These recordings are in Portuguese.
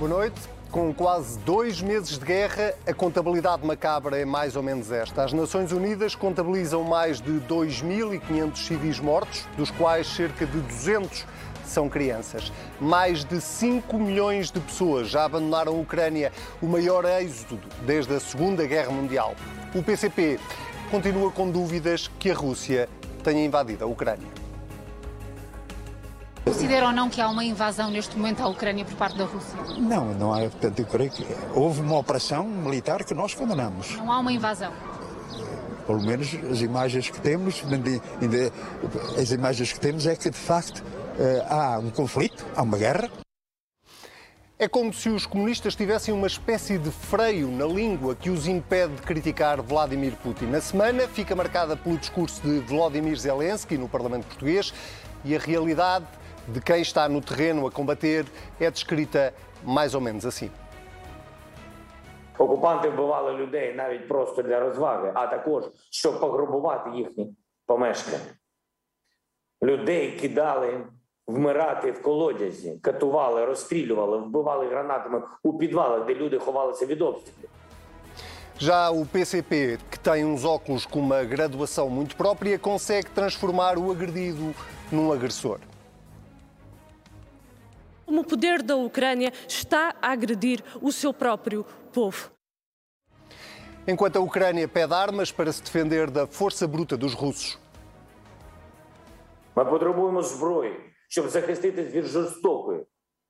Boa noite. Com quase dois meses de guerra, a contabilidade macabra é mais ou menos esta. As Nações Unidas contabilizam mais de 2.500 civis mortos, dos quais cerca de 200 são crianças. Mais de 5 milhões de pessoas já abandonaram a Ucrânia, o maior êxodo desde a Segunda Guerra Mundial. O PCP continua com dúvidas que a Rússia tenha invadido a Ucrânia. Considera ou não que há uma invasão neste momento à Ucrânia por parte da Rússia? Não, não há. Portanto, eu creio que houve uma operação militar que nós condenamos. Não há uma invasão? Pelo menos as imagens que temos, as imagens que temos é que de facto eh, há um conflito, há uma guerra. É como se os comunistas tivessem uma espécie de freio na língua que os impede de criticar Vladimir Putin. Na semana fica marcada pelo discurso de Vladimir Zelensky no Parlamento Português e a realidade de quem está no terreno a combater é descrita mais ou menos assim. Окупанти вбивали людей навіть просто для розваги, а також щоб пограбувати їхні помешкання. Людей кидали вмирати в колодязі, катували, розстрілювали, вбивали гранатами у підвалах, де люди ховалися від обстрілів. Já o PCP, que tem uns óculos com uma graduação muito própria, consegue transformar o agredido num agressor. como o poder da Ucrânia está a agredir o seu próprio povo. Enquanto a Ucrânia pede armas para se defender da força bruta dos russos. Ми потребуємо зброї, щоб захиститись від жорстокої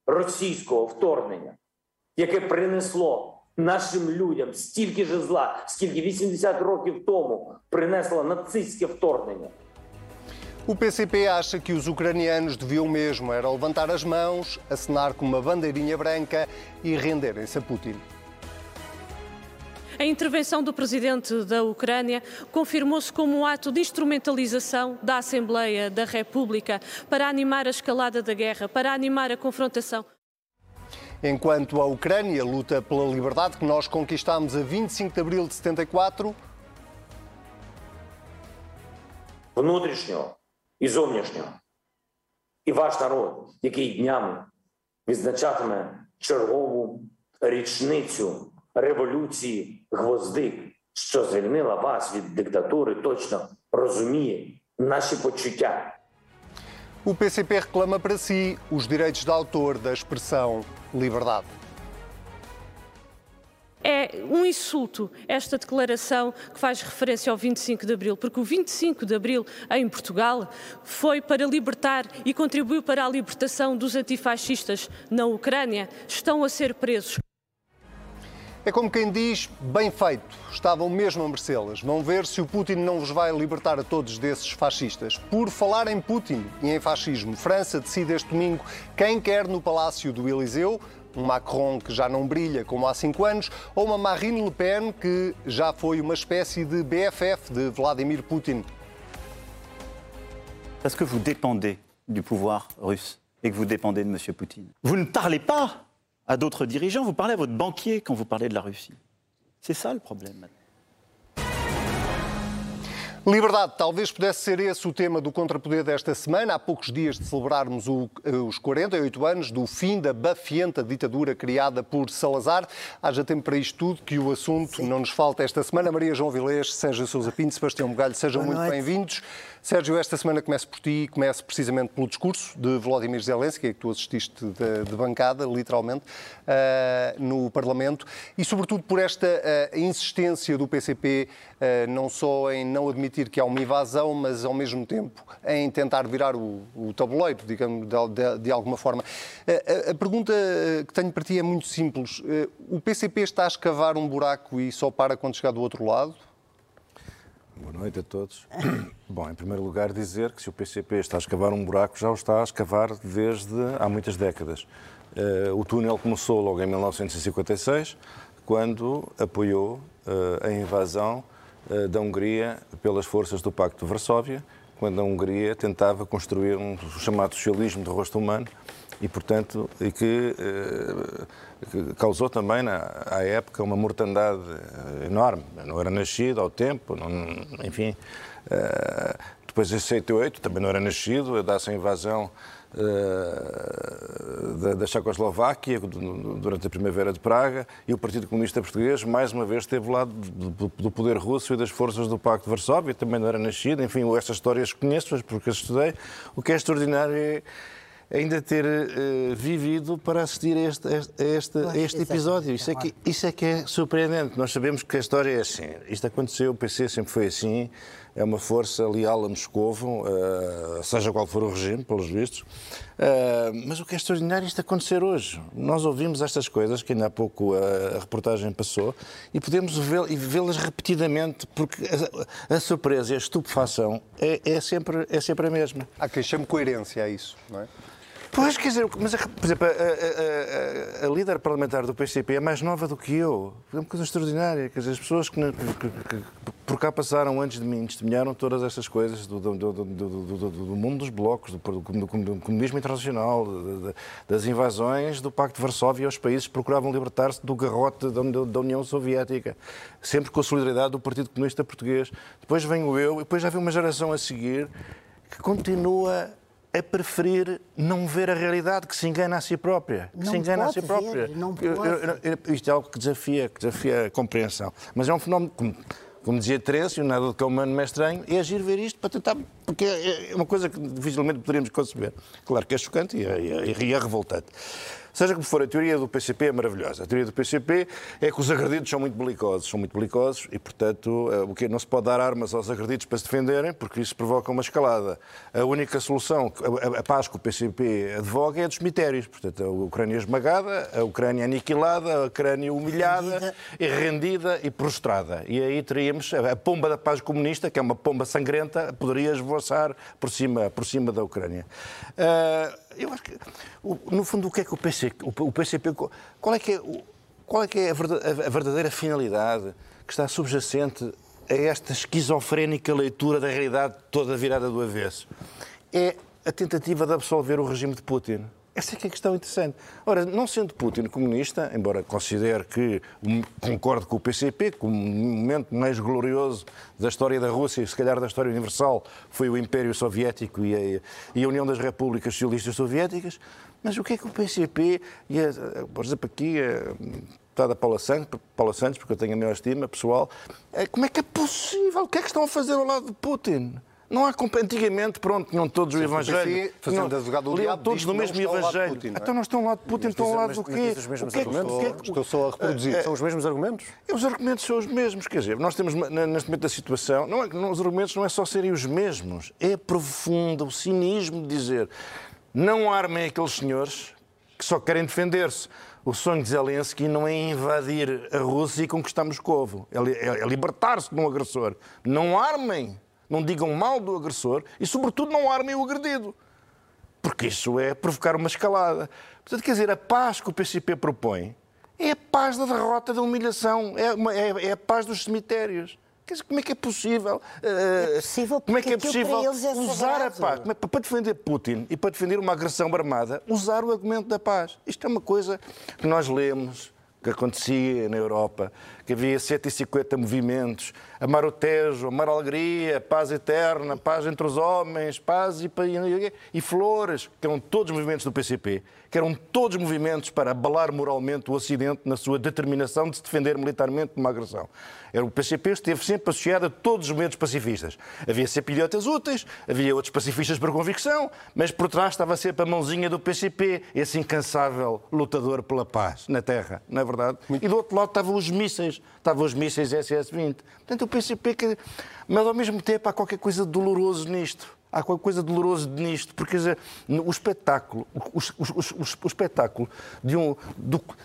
російського вторгнення, яке принесло нашим людям стільки ж зла, скільки 80 років тому принесло нацистське вторгнення. O PCP acha que os ucranianos deviam mesmo era levantar as mãos, acenar com uma bandeirinha branca e renderem-se a Putin. A intervenção do presidente da Ucrânia confirmou-se como um ato de instrumentalização da Assembleia da República para animar a escalada da guerra, para animar a confrontação. Enquanto a Ucrânia luta pela liberdade que nós conquistamos a 25 de abril de 74, внутрішнього і зовнішнього. І ваш народ, який днями відзначатиме чергову річницю революції Гвоздик, що звільнила вас від диктатури, точно розуміє наші почуття. O PCP reclama para si os direitos de autor da expressão liberdade. É um insulto esta declaração que faz referência ao 25 de Abril, porque o 25 de Abril em Portugal foi para libertar e contribuiu para a libertação dos antifascistas na Ucrânia. Estão a ser presos. É como quem diz, bem feito, estavam mesmo a merecê-las. Vão ver se o Putin não vos vai libertar a todos desses fascistas. Por falar em Putin e em fascismo, França decide este domingo quem quer no Palácio do Eliseu um Macron que já não brilha como há cinco anos, ou uma Marine Le Pen que já foi uma espécie de BFF de Vladimir Putin. Parce que vous dépendez du pouvoir russe et que vous dépendez de M. Poutine. Vous ne parlez pas à d'autres dirigeants, vous parlez à votre banquier quand vous parlez de la Russie. C'est ça le problème maintenant. Liberdade, talvez pudesse ser esse o tema do contrapoder desta semana, há poucos dias de celebrarmos o, os 48 anos do fim da bafienta ditadura criada por Salazar. Haja tempo para isto tudo, que o assunto Sim. não nos falta esta semana. Maria João Vilés, Sérgio Sousa Pinto, Sebastião Bugalho, sejam Boa muito bem-vindos. Sérgio, esta semana começo por ti e começo precisamente pelo discurso de Volodymyr Zelensky, que tu assististe de, de bancada, literalmente, uh, no Parlamento, e sobretudo por esta uh, insistência do PCP, uh, não só em não admitir que há uma invasão, mas ao mesmo tempo em tentar virar o, o tabuleiro, digamos, de, de, de alguma forma. A, a, pergunta que tenho para ti é muito simples. O PCP está a escavar um buraco e só para quando chegar do outro lado? Boa noite a todos. Bom, em primeiro lugar, dizer que se o PCP está a escavar um buraco, já o está a escavar desde há muitas décadas. Uh, o túnel começou logo em 1956, quando apoiou uh, a invasão uh, da Hungria pelas forças do Pacto de Varsóvia, quando a Hungria tentava construir um chamado socialismo de rosto humano e, portanto, e que, que causou também, na, à época, uma mortandade enorme. Eu não era nascido ao tempo, não, enfim, depois em 68, também não era nascido, dá-se a invasão da, da Checoslováquia durante a Primavera de Praga e o Partido Comunista Português mais uma vez esteve lá do, do poder russo e das forças do Pacto de Varsóvia, também não era nascido, enfim, essas histórias conheço-as porque as estudei. O que é extraordinário é ainda ter uh, vivido para assistir a este, a este, a este episódio. Isso é, que, isso é que é surpreendente. Nós sabemos que a história é assim. Isto aconteceu, o PC sempre foi assim. É uma força leal a Moscovo, uh, seja qual for o regime, pelos vistos. Uh, mas o que é extraordinário é isto acontecer hoje. Nós ouvimos estas coisas, que ainda há pouco a, a reportagem passou, e podemos vê-las repetidamente, porque a, a, surpresa e a estupefação é, é, sempre, é sempre a mesma. Há quem chame coerência a isso, não é? Pois, quer dizer, mas, por exemplo, a, a, a, a, líder parlamentar do PCP é mais nova do que eu. É uma coisa extraordinária. Quer dizer, as pessoas que, que, que por cá passaram antes de mim testemunharam todas estas coisas do, do, do, do mundo dos blocos, do, comunismo internacional, das invasões do Pacto de Varsóvia aos países que procuravam libertar-se do garrote da, União Soviética, sempre com a solidariedade do Partido Comunista Português. Depois venho eu, e depois já vem uma geração a seguir que continua a preferir não ver a realidade, que se engana a si própria. Que não se engana a si própria. Ver, não. Eu, eu, eu, isto é algo que desafia, que desafia a compreensão. Mas é um fenómeno, como, como dizia Terence, o nada do que é humano não é estranho, é agir ver isto para tentar. Porque é, é uma coisa que dificilmente poderíamos conceber. Claro que é chocante e é, é, é revoltante. Seja como for, a teoria do PCP é maravilhosa. A teoria do PCP é que os agredidos são muito belicosos, são muito belicosos e, portanto, eh, o que não se pode dar armas aos agredidos para se defenderem, porque isso provoca uma escalada. A única solução, a paz que o PCP advoga é a dos cemitérios. Portanto, a Ucrânia esmagada, a Ucrânia aniquilada, a Ucrânia humilhada, rendida. e rendida e prostrada. E aí teríamos a pomba da paz comunista, que é uma pomba sangrenta, poderia esvoaçar por cima, por cima da Ucrânia. Uh, eu acho que, no fundo, o que é que o PCP, o PCP qual é que é, qual é, que é a verdadeira finalidade que está subjacente a esta esquizofrénica leitura da realidade toda virada do avesso? É a tentativa de absolver o regime de Putin. Essa é que é a questão interessante. Ora, não sendo Putin comunista, embora considere que concorde com o PCP, que o momento mais glorioso da história da Rússia, se calhar da história universal, foi o Império Soviético e a, e a União das Repúblicas Socialistas Soviéticas, mas o que é que o PCP, e a, por exemplo, aqui a deputada Paula Santos, Paula Santos, porque eu tenho a minha estima pessoal, é, como é que é possível? O que é que estão a fazer ao lado de Putin? Não há antigamente, pronto, tinham todos o Evangelho. Fazendo advogado do diabo, todos no mesmo Evangelho. Putin, é? Então não estão ao lado de Putin, estão ao lado do quê? Os mesmos argumentos? Estou só a reproduzir. É, são os mesmos argumentos? Os argumentos são os mesmos. Quer dizer, nós temos neste momento da situação. Não é, os argumentos não é só serem os mesmos. É profundo o cinismo de dizer não armem aqueles senhores que só querem defender-se. O sonho de Zelensky não é invadir a Rússia e conquistar Moscovo. É, é, é libertar-se de um agressor. Não armem não digam mal do agressor e, sobretudo, não armem o agredido. Porque isso é provocar uma escalada. Portanto, quer dizer, a paz que o PCP propõe é a paz da derrota, da humilhação, é, uma, é, é a paz dos cemitérios. Quer dizer, como é que é possível? É possível como é que é possível é usar a paz? Para defender Putin e para defender uma agressão armada, usar o argumento da paz. Isto é uma coisa que nós lemos, que acontecia na Europa, que havia 150 movimentos, amar o Tejo, amar a alegria, paz eterna, paz entre os homens, paz e, e, flores, que eram todos movimentos do PCP, que eram todos movimentos para abalar moralmente o Ocidente na sua determinação de se defender militarmente de uma agressão. Era o PCP esteve sempre associado a todos os movimentos pacifistas. Havia sempre idiotas úteis, havia outros pacifistas por convicção, mas por trás estava sempre a mãozinha do PCP, esse incansável lutador pela paz na Terra, não é verdade? E do outro lado estavam os mísseis, estavam os mísseis SS-20. Portanto, o PCP... Que... Mas ao mesmo tempo há qualquer coisa doloroso nisto. Há qualquer coisa dolorosa nisto, porque dizer, o espetáculo, o, o, o, o espetáculo de um,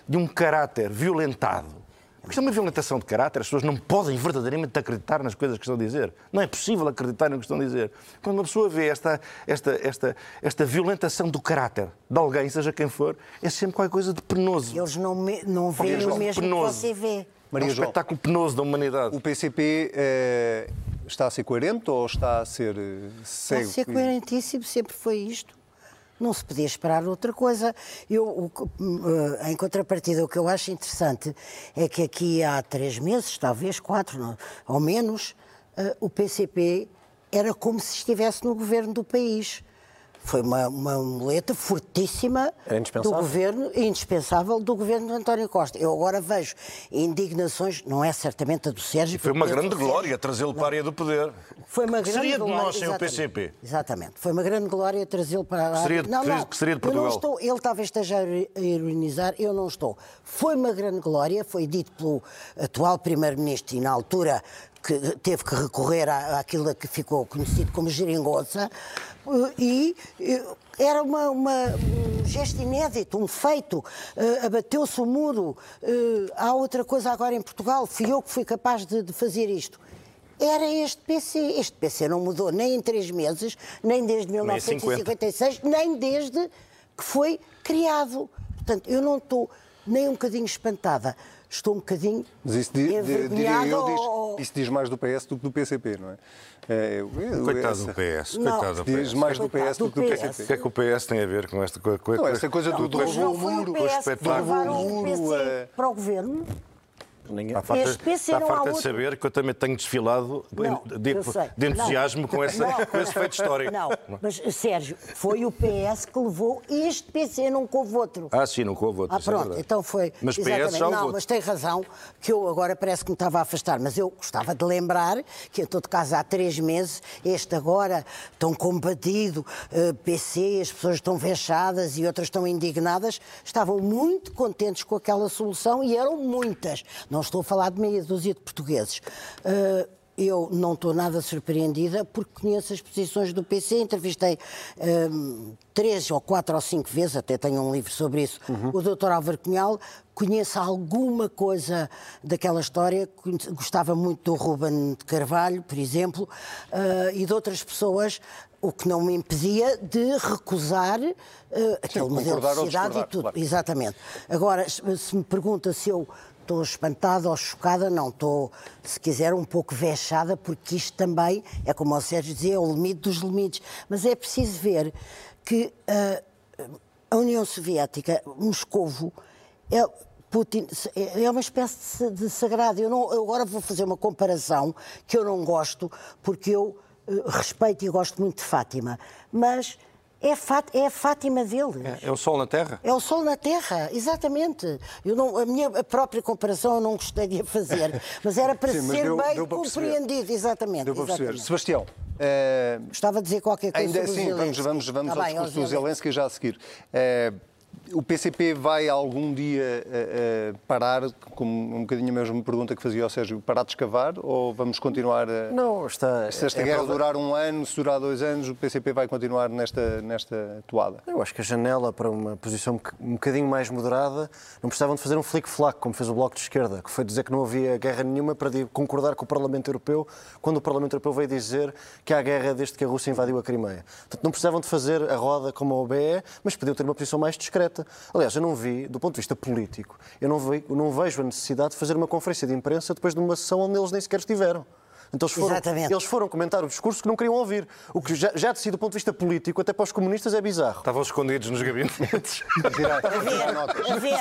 de um caráter violentado, porque isto é uma violentação de caráter, as pessoas não podem verdadeiramente acreditar nas coisas que estão a dizer. Não é possível acreditar no que estão a dizer. Quando uma pessoa vê esta, esta, esta, esta violentação do caráter de alguém, seja quem for, é sempre qualquer coisa de penoso. Eles não, me, não veem o mesmo penoso. que você vê. Maria é um espetáculo penoso da humanidade. O PCP eh, está a ser coerente ou está a ser eh, cego? Está a ser coerentíssimo, sempre foi isto. Não se podia esperar outra coisa. Eu, o, uh, em contrapartida, o que eu acho interessante é que aqui há três meses, talvez quatro, não, ou menos, uh, o PCP era como se estivesse no governo do país. Foi uma, uma muleta fortíssima do governo, indispensável do governo de António Costa. Eu agora vejo indignações, não é certamente a do Sérgio. Foi uma grande glória trazê-lo para a área do poder. Foi uma Que grande seria de glória, nós sem o exatamente. PCP? Exatamente. Foi uma grande glória trazê-lo para a de- não, que não, que seria de Eu não Portugal? estou, ele talvez esteja a ironizar, eu não estou. Foi uma grande glória, foi dito pelo atual Primeiro-Ministro e na altura que teve que recorrer à- àquilo que ficou conhecido como geringonça e era uma, uma- um gesto inédito, um feito. Eh, Abateu-se o muro. Eh, há outra coisa agora em Portugal. Fui eu que fui capaz de- de fazer isto. Era este PC. Este PC não mudou nem em três meses, nem desde 1956, nem desde que foi criado. Portanto, eu não estou nem um bocadinho espantada. Estou um bocadinho Mas isso, di- eu, ou- diz, isso diz mais do PS do que do PCP, não é? É, eu- eu- Coitado essa- do PS, Não. coitado do Diz PS. mais do PS do que do do PCP. O que é que o PS tem a ver com esta coisa? Não, essa coisa do Mas derrubou não o foi o muro, PS que espetáculo. levaram o Muro, PC eh, para o governo? Ninguém... Está farta, Este PC está não há farta de outro. saber que eu também tenho desfilado Não, de, de entusiasmo Não. com, esse, Não. com esse feito histórico. Não, mas Sérgio, foi o PS que levou este PC, não houve outro. Ah, sim, nunca houve outro. Ah, é pronto, verdade. então foi. Mas PS exatamente. já houve Não, outro. mas tem razão que eu agora parece que me estava a afastar, mas eu gostava de lembrar que, em todo caso, há três meses, este agora tão combatido, eh, PC, as pessoas estão vexadas e outras estão indignadas, estavam muito contentes com aquela solução e eram muitas. Não estou a falar de meia dúzia de portugueses. Eh, eu não estou nada surpreendida porque conheço as posições do PC, entrevistei hum, três ou quatro ou cinco vezes, até tenho um livro sobre isso, o Dr. Álvaro Cunhal, conheço alguma coisa daquela história, gostava muito do Ruben de Carvalho, por exemplo, ah, e de outras pessoas, o que não me impedia de recusar ah, aquele modelo de sociedade e tudo. claro. Exatamente. Agora, se me pergunta se eu estou espantada ou chocada, não. Estou, se quiser, um pouco vexada, porque isto também, é como o Sérgio dizia, é o limite dos limites. Mas é preciso ver que ah, a União Soviética, Moscovo, é. Putin é uma espécie de, sagrado. Eu, não, eu agora vou fazer uma comparação que eu não gosto, porque eu eh, respeito e gosto muito de Fátima. Mas é, Fát- é a Fátima deles. É o sol na terra? É o sol na terra, exatamente. Eu não, a minha própria comparação eu não gostei de a fazer, mas era para Sim, ser deu- bem deu para perceber. compreendido, exatamente. Deu para perceber. exatamente. Sebastião, eh, Gostava de dizer qualquer coisa ainda sobre o assim, vamos, vamos, vamos Tá ao bem, discurso do Zelensky. Já a seguir. Eh, o PCP vai algum dia eh, eh, parar, como um bocadinho a mesma pergunta que fazia ao Sérgio, parar de escavar ou vamos continuar a... Não, está... Se esta é guerra prova- durar um ano, se durar dois anos, o PCP vai continuar nesta, nesta toada? Eu acho que a janela para uma posição um bocadinho mais moderada não precisavam de fazer um flic-flac, como fez o Bloco de Esquerda, que foi dizer que não havia guerra nenhuma para concordar com o Parlamento Europeu, quando o Parlamento Europeu veio dizer que há guerra desde que a Rússia invadiu a Crimeia. Portanto, não precisavam de fazer a roda como a OBE, mas podiam ter uma posição mais discreta. Aliás, eu não vi, do ponto de vista político, eu não, vi- não vejo a necessidade de fazer uma conferência de imprensa depois de uma sessão onde eles nem sequer estiveram. Então eles foram, Exatamente. eles foram comentar o discurso que não queriam ouvir. O que já, já de si, do ponto de vista político, até para os comunistas, é bizarro. Estavam escondidos nos gabinetes. Tirar notas. A ver,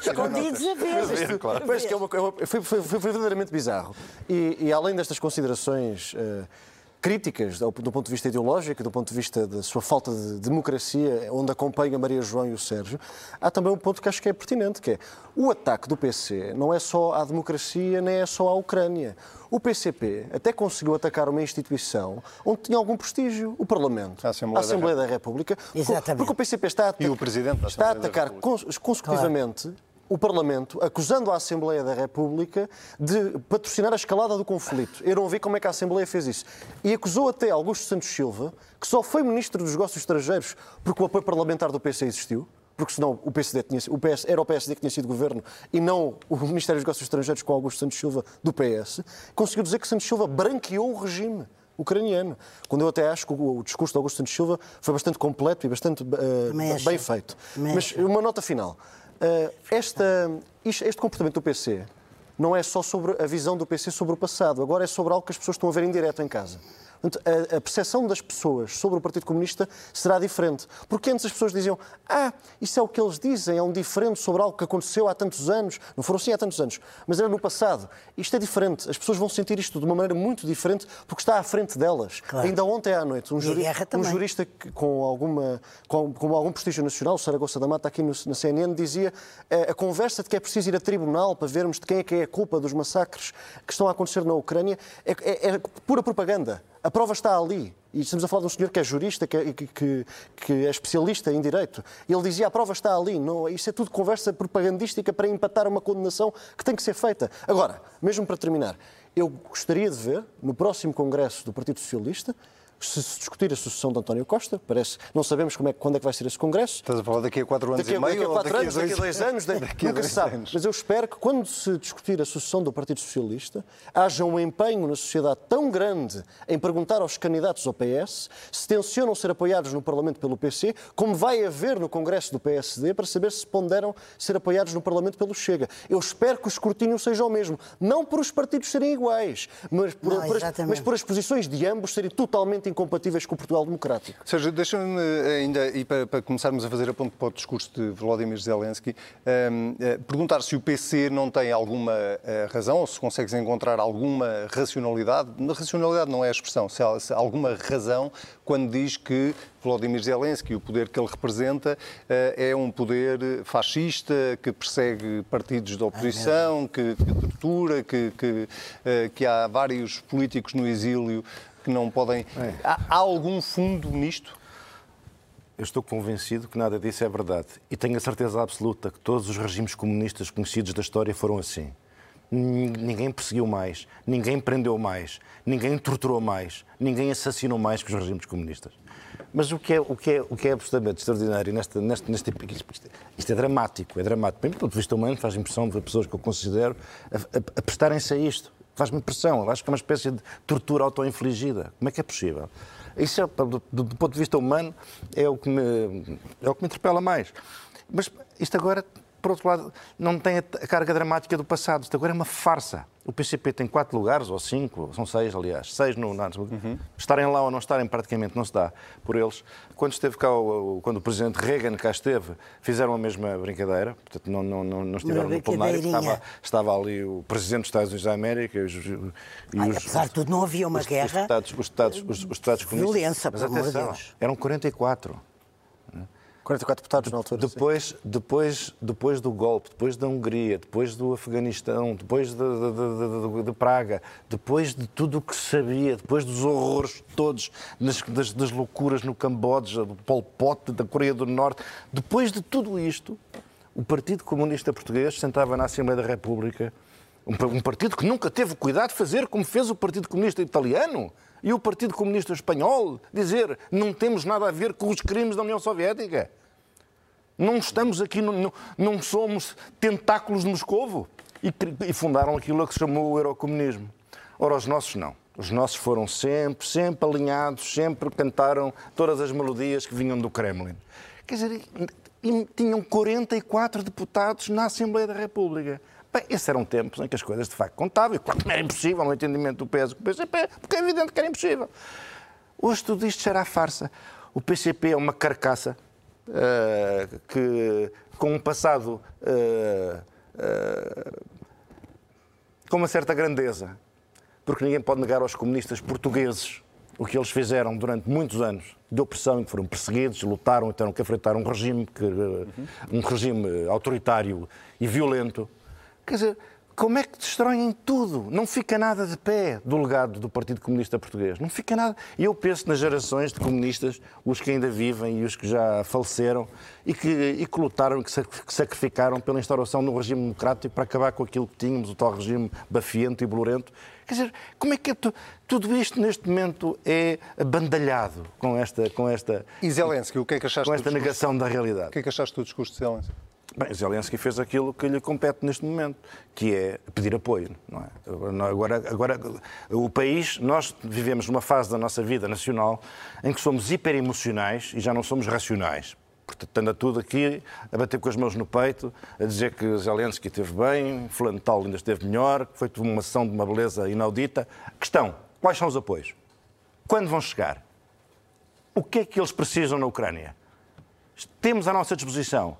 escondidos a ver. É é uma- foi, foi- foi verdadeiramente bizarro. E, e além destas considerações eh, críticas do, do ponto de vista ideológico, do ponto de vista da sua falta de democracia, onde acompanha Maria João e o Sérgio, há também um ponto que acho que é pertinente, que é o ataque do PC não é só à democracia, nem é só à Ucrânia. O PCP até conseguiu atacar uma instituição onde tinha algum prestígio, o Parlamento, A Assembleia da da República, porque- Exatamente. porque o PCP está a, E o Presidente da está a Assembleia da atacar República. cons- consecutivamente o Parlamento, acusando a Assembleia da República de patrocinar a escalada do conflito. Eu não vi como é que a Assembleia fez isso. E acusou até Augusto Santos Silva, que só foi Ministro dos Negócios Estrangeiros porque o apoio parlamentar do PC existiu. Porque senão o PSD tinha, o PS, era o PSD que tinha sido governo e não o Ministério dos Negócios Estrangeiros com Augusto Santos Silva do PS, conseguiu dizer que Santos Silva branqueou o regime ucraniano. Quando eu até acho que o, o discurso de Augusto Santos Silva foi bastante completo e bastante acho. bem feito. Mas uma nota final. Uh, esta, este comportamento do PC não é só sobre a visão do PC sobre o passado, agora é sobre algo que as pessoas estão a ver em direto em casa. Portanto, a, a percepção das pessoas sobre o Partido Comunista será diferente. Porque antes as pessoas diziam, ah, isso é o que eles dizem, é um diferente sobre algo que aconteceu há tantos anos. Não foram assim há tantos anos, mas era no passado. Isto é diferente. As pessoas vão sentir isto de uma maneira muito diferente porque está à frente delas. Claro. Ainda ontem à noite, um, a juri- um jurista que- com, alguma, com, com algum prestígio nacional, o Saragossa da Mata, aqui no- na CNN, dizia eh, a conversa de que é preciso ir a tribunal para vermos de quem é que é a culpa dos massacres que estão a acontecer na Ucrânia é, é- é pura propaganda. A prova está ali. E estamos a falar de um senhor que é jurista, que é, que, que- é especialista em direito. Ele dizia a prova está ali. Não, isso é tudo conversa propagandística para empatar uma condenação que tem que ser feita. Agora, mesmo para terminar, eu gostaria de ver no próximo Congresso do Partido Socialista se se discutir a sucessão de António Costa, parece, não sabemos como é, que- quando é que vai ser esse Congresso. Estás a falar daqui a quatro anos Daqui a, e meio daqui a ou quatro daqui a anos, daqui a dois anos, daqui, Daqui a nunca dois se sabe. anos. Mas eu espero que quando se discutir a sucessão do Partido Socialista, haja um empenho na sociedade tão grande em perguntar aos candidatos ao PS se tencionam ser apoiados no Parlamento pelo PC, como vai haver no Congresso do PSD, para saber se ponderam ser apoiados no Parlamento pelo Chega. Eu espero que o escrutínio seja o mesmo. Não por os partidos serem iguais, mas por, Não, por as, mas por as posições de ambos serem totalmente incompatíveis com o Portugal democrático. Sérgio, deixa-me eh, ainda, e para, para começarmos a fazer a ponto para o discurso de Volodymyr Zelensky, ehm, eh, perguntar se o PC não tem alguma eh, razão, ou se consegues encontrar alguma racionalidade, na racionalidade não é a expressão, se há, se há alguma razão quando diz que Volodymyr Zelensky, o poder que ele representa, é um poder fascista, que persegue partidos da oposição, que, que tortura, que, que, que há vários políticos no exílio que não podem. Há, há algum fundo nisto? Eu estou convencido que nada disso é verdade. E tenho a certeza absoluta que todos os regimes comunistas conhecidos da história foram assim. Nin- Ninguém perseguiu mais, ninguém prendeu mais, ninguém torturou mais, ninguém assassinou mais que os regimes comunistas. Mas o que é, o que é, o que é absolutamente extraordinário neste, neste, neste tipo- isto, é dramático, é dramático. Primeiro, do ponto de vista humano, faz impressão ver pessoas que eu considero a, a, a prestarem-se a isto. Faz-me impressão, eu acho que é uma espécie de tortura auto-infligida. Como é que é possível? Isso, é, do- do ponto de vista humano, é o, que me, é o que me interpela mais. Mas isto agora, por outro lado, não tem a, carga dramática do passado. Isto agora é uma farsa. O PCP tem quatro lugares, ou cinco, são seis, aliás, seis no NATO. Estarem lá ou não estarem, praticamente não se dá por eles. Quando esteve cá, o, quando o presidente Reagan cá esteve, fizeram a mesma brincadeira, portanto, não, não, não, não estiveram no plenário. Estava, estava ali o presidente dos Estados Unidos da América e os, e Ai, os- apesar de tudo, não havia uma os, guerra. Os Estados, os Estados, os, Estados comunistas. Violência, amor de atenção, Deus. eram 44. 44 deputados na altura. Depois, depois, depois do golpe, depois da Hungria, depois do Afeganistão, depois de, de- de- de- Praga, depois de tudo o que sabia, depois dos horrores todos, das, das- das loucuras no Camboja, do Pol Pot, da Coreia do Norte, depois de tudo isto, o Partido Comunista Português sentava na Assembleia da República, um, pa- partido que nunca teve cuidado de fazer como fez o Partido Comunista Italiano e o Partido Comunista Espanhol, dizer não temos nada a ver com os crimes da União Soviética. Não estamos aqui, não, não- somos tentáculos de Moscovo. E, e fundaram aquilo a que se chamou o eurocomunismo. Ora, os nossos não. Os nossos foram sempre, sempre alinhados, sempre cantaram todas as melodias que vinham do Kremlin. Quer dizer, tinham 44 deputados na Assembleia da República. Bem, esses eram tempos em que as coisas de facto contavam. E claro era impossível no entendimento do PS com o PCP, porque é evidente que era impossível. Hoje tudo isto será farsa. O PCP é uma carcaça eh, que, com um passado eh, eh, com uma certa grandeza, porque ninguém pode negar aos comunistas portugueses o que eles fizeram durante muitos anos de opressão, que foram perseguidos, lutaram, tiveram que enfrentar um regime, que, um regime autoritário e violento. Quer dizer, como é que destroem tudo? Não fica nada de pé do legado do Partido Comunista Português. Não fica nada. E eu penso nas gerações de comunistas, os que ainda vivem e os que já faleceram, e que, e que lutaram e que sac- que sacrificaram pela instauração de um regime democrático para acabar com aquilo que tínhamos, o tal regime bafiento e bolorento. Quer dizer, como é que é tu- tudo isto neste momento é abandalhado com esta, com esta, E Zelensky, o que é que achaste com do esta negação da realidade? O que é que achaste do discurso de Zelensky? Bem, Zelensky fez aquilo que lhe compete neste momento, que é pedir apoio. Não é? agora, agora, o país, nós vivemos numa fase da nossa vida nacional em que somos hiperemocionais e já não somos racionais. Portanto, anda tudo aqui a bater com as mãos no peito, a dizer que Zelensky esteve bem, fulano tal ainda esteve melhor, que foi uma ação de uma beleza inaudita. Questão, quais são os apoios? Quando vão chegar? O que é que eles precisam na Ucrânia? Temos à nossa disposição.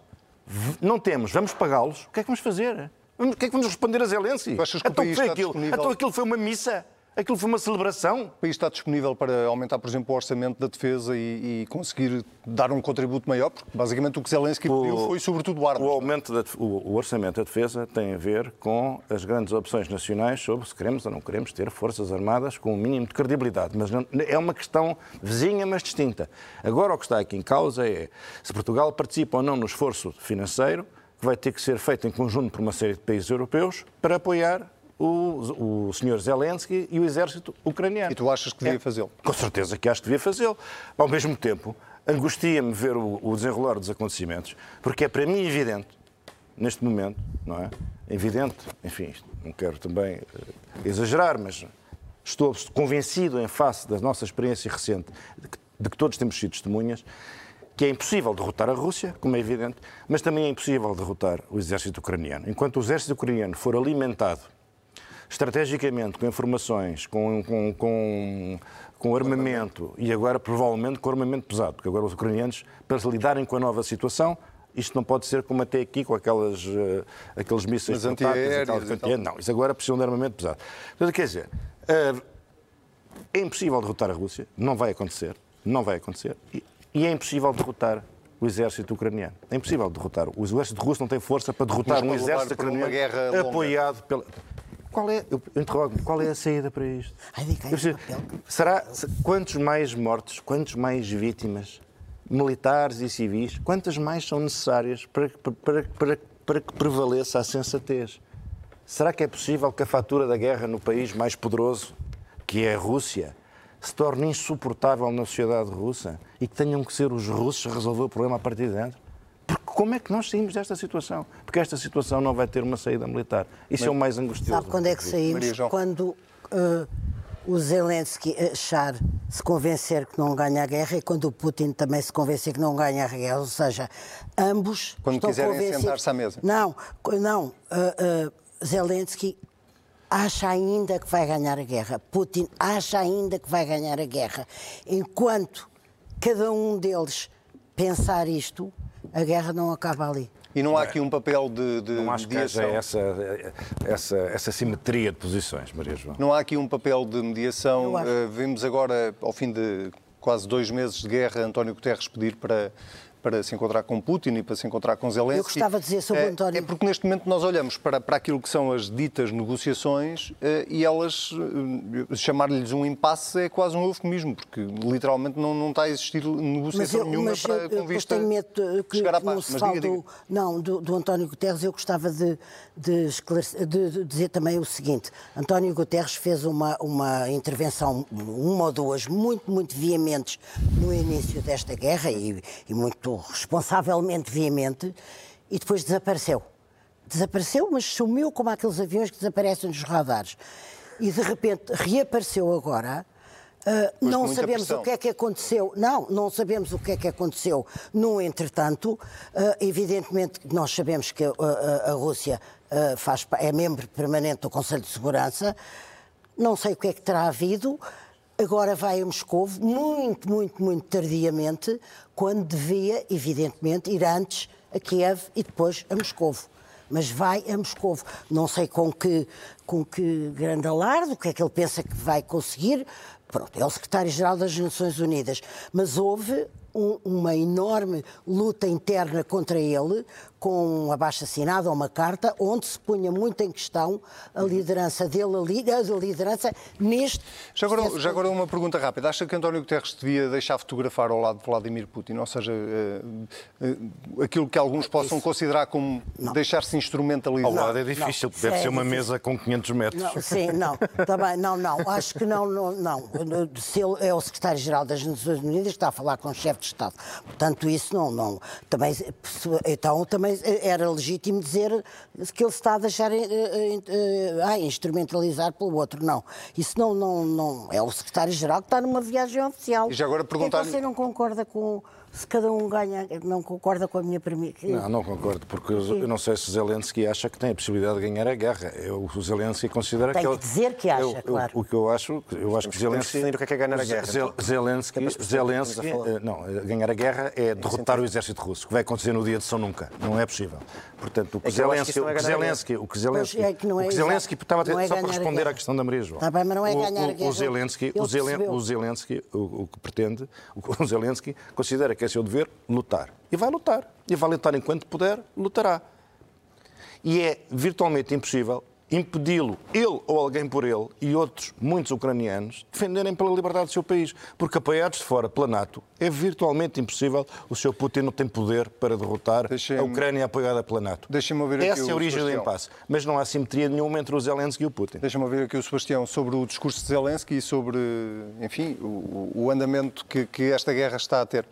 Não temos, vamos pagá-los. O que é que vamos fazer? O que é que vamos responder a Zelensky? Então, aquilo? então aquilo foi uma missa? Aquilo foi uma celebração? O país está disponível para aumentar, por exemplo, o orçamento da defesa e, e conseguir dar um contributo maior? Porque basicamente o que Zelensky pediu foi sobretudo armas. O aumento da, o, o orçamento da defesa tem a ver com as grandes opções nacionais sobre se queremos ou não queremos ter forças armadas com o mínimo de credibilidade. Mas não- é uma questão vizinha, mas distinta. Agora o que está aqui em causa é se Portugal participa ou não no esforço financeiro que vai ter que ser feito em conjunto por uma série de países europeus para apoiar o, o Sr. Zelensky e o exército ucraniano. E tu achas que devia fazê-lo? Com certeza que acho que devia fazê-lo. Ao mesmo tempo, angustia-me ver o, o desenrolar dos acontecimentos, porque é para mim evidente, neste momento, não é? Evidente, enfim, não quero também eh, exagerar, mas estou convencido, em face da nossa experiência recente, de que, de que todos temos sido testemunhas, que é impossível derrotar a Rússia, como é evidente, mas também é impossível derrotar o exército ucraniano. Enquanto o exército ucraniano for alimentado estrategicamente com informações, com, com, com, com armamento e agora provavelmente com armamento pesado, porque agora os ucranianos, para se lidarem com a nova situação, isto não pode ser como até aqui com aquelas, eh, aqueles mísseis antiaéreos e antiaéreos. Não, isso agora precisam de armamento pesado. Portanto, quer dizer, eh, é impossível derrotar a Rússia, não vai acontecer, não vai acontecer, e, e é impossível derrotar o exército ucraniano. É impossível derrotar. O exército russo não tem força para derrotar Mas um exército ucraniano apoiado pela... Qual é, eu interrogo qual é a saída para isto? Ai, Eu papel. será, se- quantos mais mortos, quantos mais vítimas, militares e civis, quantas mais são necessárias para, para, para, para que prevaleça a sensatez? Será que é possível que a fatura da guerra no país mais poderoso, que é a Rússia, se torne insuportável na sociedade russa e que tenham que ser os russos a resolver o problema a partir de dentro? Como é que nós saímos desta situação? Porque esta situação não vai ter uma saída militar. Isso é o mais angustioso. Sabe quando é que saímos? Quando eh, o Zelensky achar, se convencer que não ganha a guerra e quando o Putin também se convencer que não ganha a guerra. Ou seja, ambos Quando estão quiserem convencidos... sentar-se à mesa. Não, não. eh, eh, Zelensky acha ainda que vai ganhar a guerra. Putin acha ainda que vai ganhar a guerra. Enquanto cada um deles pensar isto, a guerra não acaba ali. E não há aqui um papel de, de Não acho que haja mediação? essa, essa, essa simetria de posições, Maria João. Não há aqui um papel de mediação? Eh, vimos agora, ao fim de quase dois meses de guerra, António Guterres pedir para, para se encontrar com Putin e para se encontrar com Zelensky. Eu gostava de dizer sobre Eh, António- É porque neste momento nós olhamos para, para aquilo que são as ditas negociações eh, e elas, eh, chamar-lhes um impasse é quase um eufemismo, porque literalmente não, não está a existir negociação eu, nenhuma para eu, eu com vista tenho medo que, chegar à não paz. fale diga, diga. do, não, do, do António Guterres. Eu gostava de, de esclarecer- de- de dizer também o seguinte. António Guterres fez uma, uma intervenção, uma ou duas, muito, muito veementes no início desta guerra e, e muito responsavelmente veemente, e depois desapareceu. Desapareceu, mas sumiu como aqueles aviões que desaparecem nos radares. E de repente reapareceu agora. Mas não sabemos pressão. o que é que aconteceu. Não, não sabemos o que é que aconteceu. No entretanto, ah, evidentemente nós sabemos que ah, ah, a Rússia ah, faz, é membro permanente do Conselho de Segurança. Não sei o que é que terá havido. Agora vai a Moscou, muito, muito, muito tardiamente, quando devia, evidentemente, ir antes a Kiev e depois a Moscou. Mas vai a Moscou. Não sei com que, com que grande alarde, o que é que ele pensa que vai conseguir. Pronto, é o secretário-geral das Nações Unidas. Mas houve um- uma enorme luta interna contra ele, com um abaixo-assinado ou uma carta, onde se punha muito em questão a liderança dele, a li- a liderança neste. Já agora, já agora uma pergunta rápida. Acha que António Guterres devia deixar fotografar ao lado de Vladimir Putin? Ou seja, eh, eh, aquilo que alguns possam considerar como deixar-se instrumentalizar? Ao lado é difícil, não. deve É ser uma difícil. mesa com 500 metros. Não, sim, não, também, não, não, acho que não, não, não. Se ele é o secretário-geral das Nações Unidas, está a falar com o chefe de Estado. Portanto, isso não, não. Também, então, também era legítimo dizer que ele se está a deixar ah, instrumentalizar pelo outro. Não, isso não, não, não. É o secretário-geral que está numa viagem oficial. E já agora Por que é você não concorda com se cada um ganha, não concorda com a minha premissa. Não, não concordo, porque eu eu não sei se Zelensky acha que tem a possibilidade de ganhar a guerra. Eu, o Zelensky considera Tem que... que ele- dizer que acha, eu- eu- claro. O que eu acho, eu acho que temos que Zelensky... definir o que é que é ganhar a guerra, Zel- então. Zelensky, Que é que Zelensky a eh, não, eh, ganhar a guerra é derrotar o exército russo, que vai acontecer no dia de São Nunca. Não é possível. Portanto, o que É que que Zelensky, é o que a. Zelensky, o que Zelensky, é que não é o que exato. Zelensky estava a Não é só para a responder à questão da Maria João. Tá bem, mas não é O- ganhar a o- guerra. O Zelensky, Ele o, Zelen- percebeu. o Zelensky, o, o que pretende, o, o Zelensky considera que é seu dever lutar. E vai lutar. E vai lutar enquanto puder, lutará. E é virtualmente impossível impedi-lo, ele ou alguém por ele, e outros, muitos ucranianos, defenderem pela liberdade do seu país. Porque apoiados de fora pela NATO, é virtualmente impossível. O seu Putin não tem poder para derrotar a Ucrânia apoiada pela NATO. Deixem-me ouvir aqui Essa é o a origem do Sebastião. impasse. Mas não há simetria nenhuma entre o Zelensky e o Putin. Deixa-me ouvir aqui o Sebastião sobre o discurso de Zelensky e sobre, enfim, o, o andamento que, que esta guerra está a ter.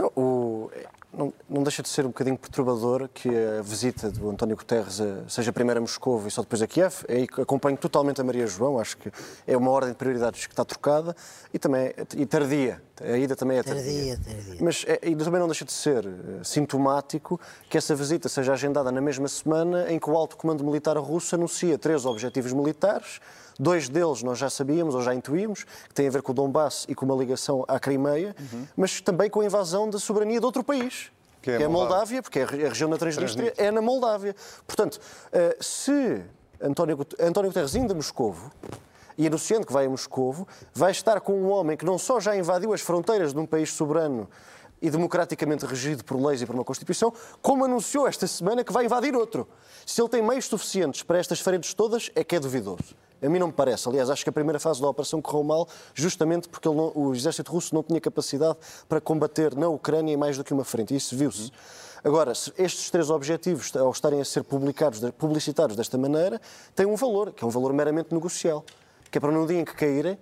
Não, o- não- não deixa de ser um bocadinho perturbador que a visita do António Guterres seja primeiro a Moscou e só depois a Kiev. Aí acompanho totalmente a Maria João, acho que é uma ordem de prioridades que está trocada e também é- e tardia. A ida também é tardia. Tardia, tardia. Mas é, e também não deixa de ser eh, sintomático que essa visita seja agendada na mesma semana em que o alto comando militar russo anuncia três objetivos militares. Dois deles nós já sabíamos ou já intuímos, que têm a ver com o Donbass e com uma ligação à Crimeia, mas também com a invasão da soberania de outro país. Que é Que é, a Moldávia. Porque é a re- a região da Transnistria Transnistria. é na Moldávia. Portanto, eh, se António, António Guterres indo a Moscovo e anunciando que vai a Moscovo, vai estar com um homem que não só já invadiu as fronteiras de um país soberano e democraticamente regido por leis e por uma Constituição, como anunciou esta semana que vai invadir outro. Se ele tem meios suficientes para estas frentes todas, é que é duvidoso. A mim não me parece. Aliás, acho que a primeira fase da operação correu mal justamente porque não- o exército russo não tinha capacidade para combater na Ucrânia mais do que uma frente. E isso viu-se. Agora, estes três objetivos, ao estarem a ser publicados, publicitados desta maneira, têm um valor, que é um valor meramente negocial. Que é para no dia em que caírem,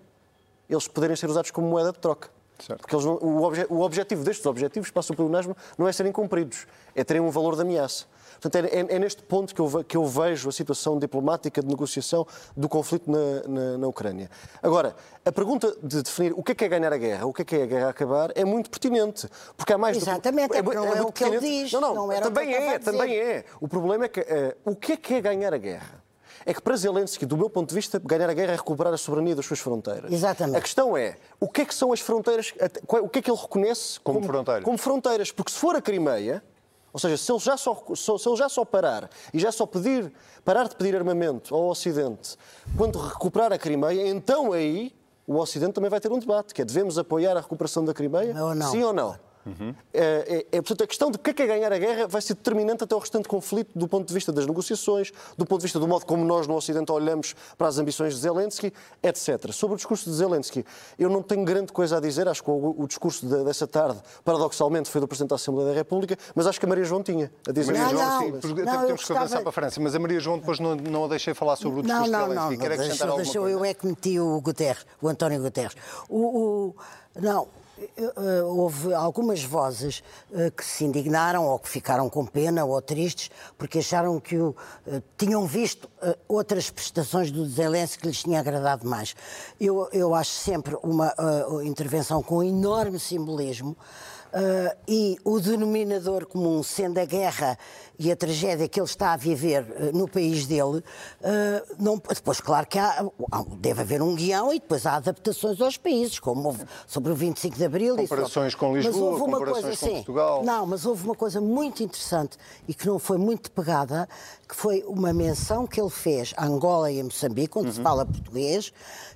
eles poderem ser usados como moeda de troca. Certo. Porque eles não- o, obje- o objetivo destes objetivos, passa pelo UNASMO, não é serem cumpridos, é terem um valor de ameaça. Portanto, é, é- é neste ponto que eu, ve- que eu vejo a situação diplomática de negociação do conflito na, na- na Ucrânia. Agora, a pergunta de definir o que é que é ganhar a guerra, o que é que é a guerra a acabar, é muito pertinente. Porque há mais do Exatamente, é mu- porque não é o que ele diz, Não, não, não era o que também é, também é. O problema é que eh, o que é que é ganhar a guerra? É que para Zelensky, do meu ponto de vista, ganhar a guerra é recuperar a soberania das suas fronteiras. Exatamente. A questão é, o que é que são as fronteiras, qual- o que é que ele reconhece Como fronteiras. Como fronteiras, porque se for a Crimeia, ou seja, se ele já só, se ele já só parar e já só pedir, parar de pedir armamento ao Ocidente quando recuperar a Crimeia, então aí o Ocidente também vai ter um debate, que é devemos apoiar a recuperação da Crimeia? Ou não. Sim ou não? É, é, é, portanto, a questão de o que é, que é ganhar a guerra vai ser determinante até o restante conflito do ponto de vista das negociações, do ponto de vista do modo como nós no Ocidente olhamos para as ambições de Zelensky, etc. Sobre o discurso de Zelensky, eu não tenho grande coisa a dizer, acho que o, o discurso de- dessa tarde, paradoxalmente, foi do Presidente da Assembleia da República, mas acho que a Maria João tinha a dizer Maria Não, João, não, sim, porque não, até eu temos que avançar gostava- para a França, mas a Maria João depois não, não a deixei falar sobre o Não, discurso não, de não, Zelensky. não Quer acrescentar deixou, deixou, eu é que meti o Guterres, o António Guterres. O, o- não, houve algumas vozes eh, que se indignaram ou que ficaram com pena ou tristes porque acharam que o, eh, tinham visto eh, outras prestações do Zelensky que lhes tinha agradado mais. Eu, eu acho sempre uma eh, intervenção com enorme simbolismo. eh, e o denominador comum sendo a guerra e a tragédia que ele está a viver eh, no país dele, eh, não, depois, claro que há, deve haver um guião e depois há adaptações aos países, como houve sobre o 25 de Abril. Comparações sobre- com Mas Lisboa, houve uma coisa, com sim, Portugal. Não, mas houve uma coisa muito interessante e que não foi muito pegada, que foi uma menção que ele fez a Angola e a Moçambique, onde Uhum. se fala português,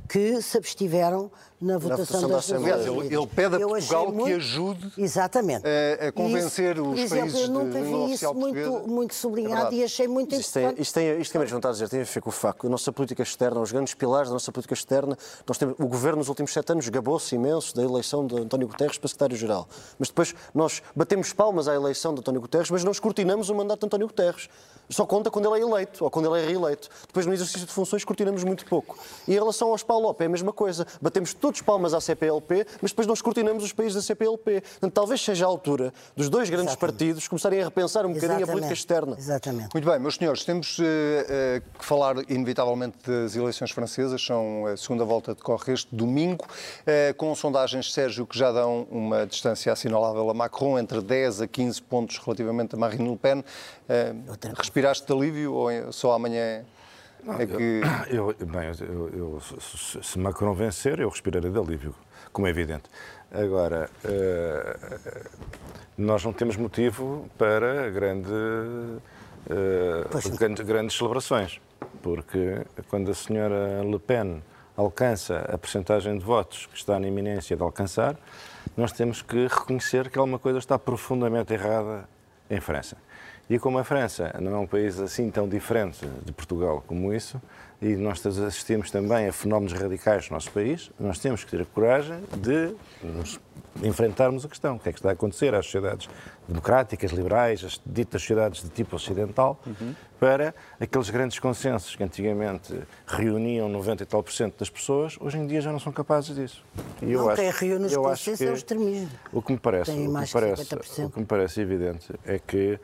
que se abstiveram na votação, votação da Assembleia. Aliás, ele- ele pede a Portugal que ajude Exatamente. a- a convencer Isso, os por exemplo, países eu nunca vi isso muito, portuguesa. muito É sublinhado verdade. e achei muito Isto, tem, interessante. isto, tem, isto que a Maria João está a dizer tem a ver com o facto. A nossa política externa, os grandes pilares da nossa política externa, nós temos, o governo nos últimos sete anos gabou-se imenso da eleição de António Guterres para secretário-geral. Mas depois nós batemos palmas à eleição de António Guterres, mas não escrutinamos o mandato de António Guterres. Só conta quando ele é eleito ou quando ele é reeleito. Depois, no exercício de funções, escrutinamos muito pouco. E em relação aos Paulo Lopes, é a mesma coisa. Batemos todos palmas à CPLP, mas depois não escrutinamos os países da CPLP. Portanto, talvez seja a altura dos dois grandes Exatamente. partidos começarem a repensar um bocadinho a Exatamente. Política externa. Exatamente. Muito bem, meus senhores, temos eh, eh, que falar inevitavelmente das eleições francesas. São a segunda volta decorre este domingo, eh, com sondagens, Sérgio, que já dão uma distância assinalável a Macron, entre 10 a 15 pontos relativamente a Marine Le Pen. Respiraste de alívio ou é- só amanhã é que... Eu, bem, eu, eu- se- Macron vencer, eu respirarei de alívio, como é evidente. Agora, eh, nós não temos motivo para grande, eh, Pois não. grandes, grandes celebrações, porque quando a senhora Le Pen alcança a percentagem de votos que está na iminência de alcançar, nós temos que reconhecer que alguma coisa está profundamente errada em França. E como a França não é um país assim tão diferente de Portugal como isso, e nós assistimos também a fenómenos radicais no nosso país, nós temos que ter a coragem de nos enfrentarmos a questão. O que é que está a acontecer às sociedades democráticas, liberais, as ditas sociedades de tipo ocidental, para aqueles grandes consensos que antigamente reuniam 90 e tal por cento das pessoas, hoje em dia já não são capazes disso. E eu Não, acho- quem reúne os consensos é o extremismo. O que me parece, o que me parece, 50%. o que me parece evidente é que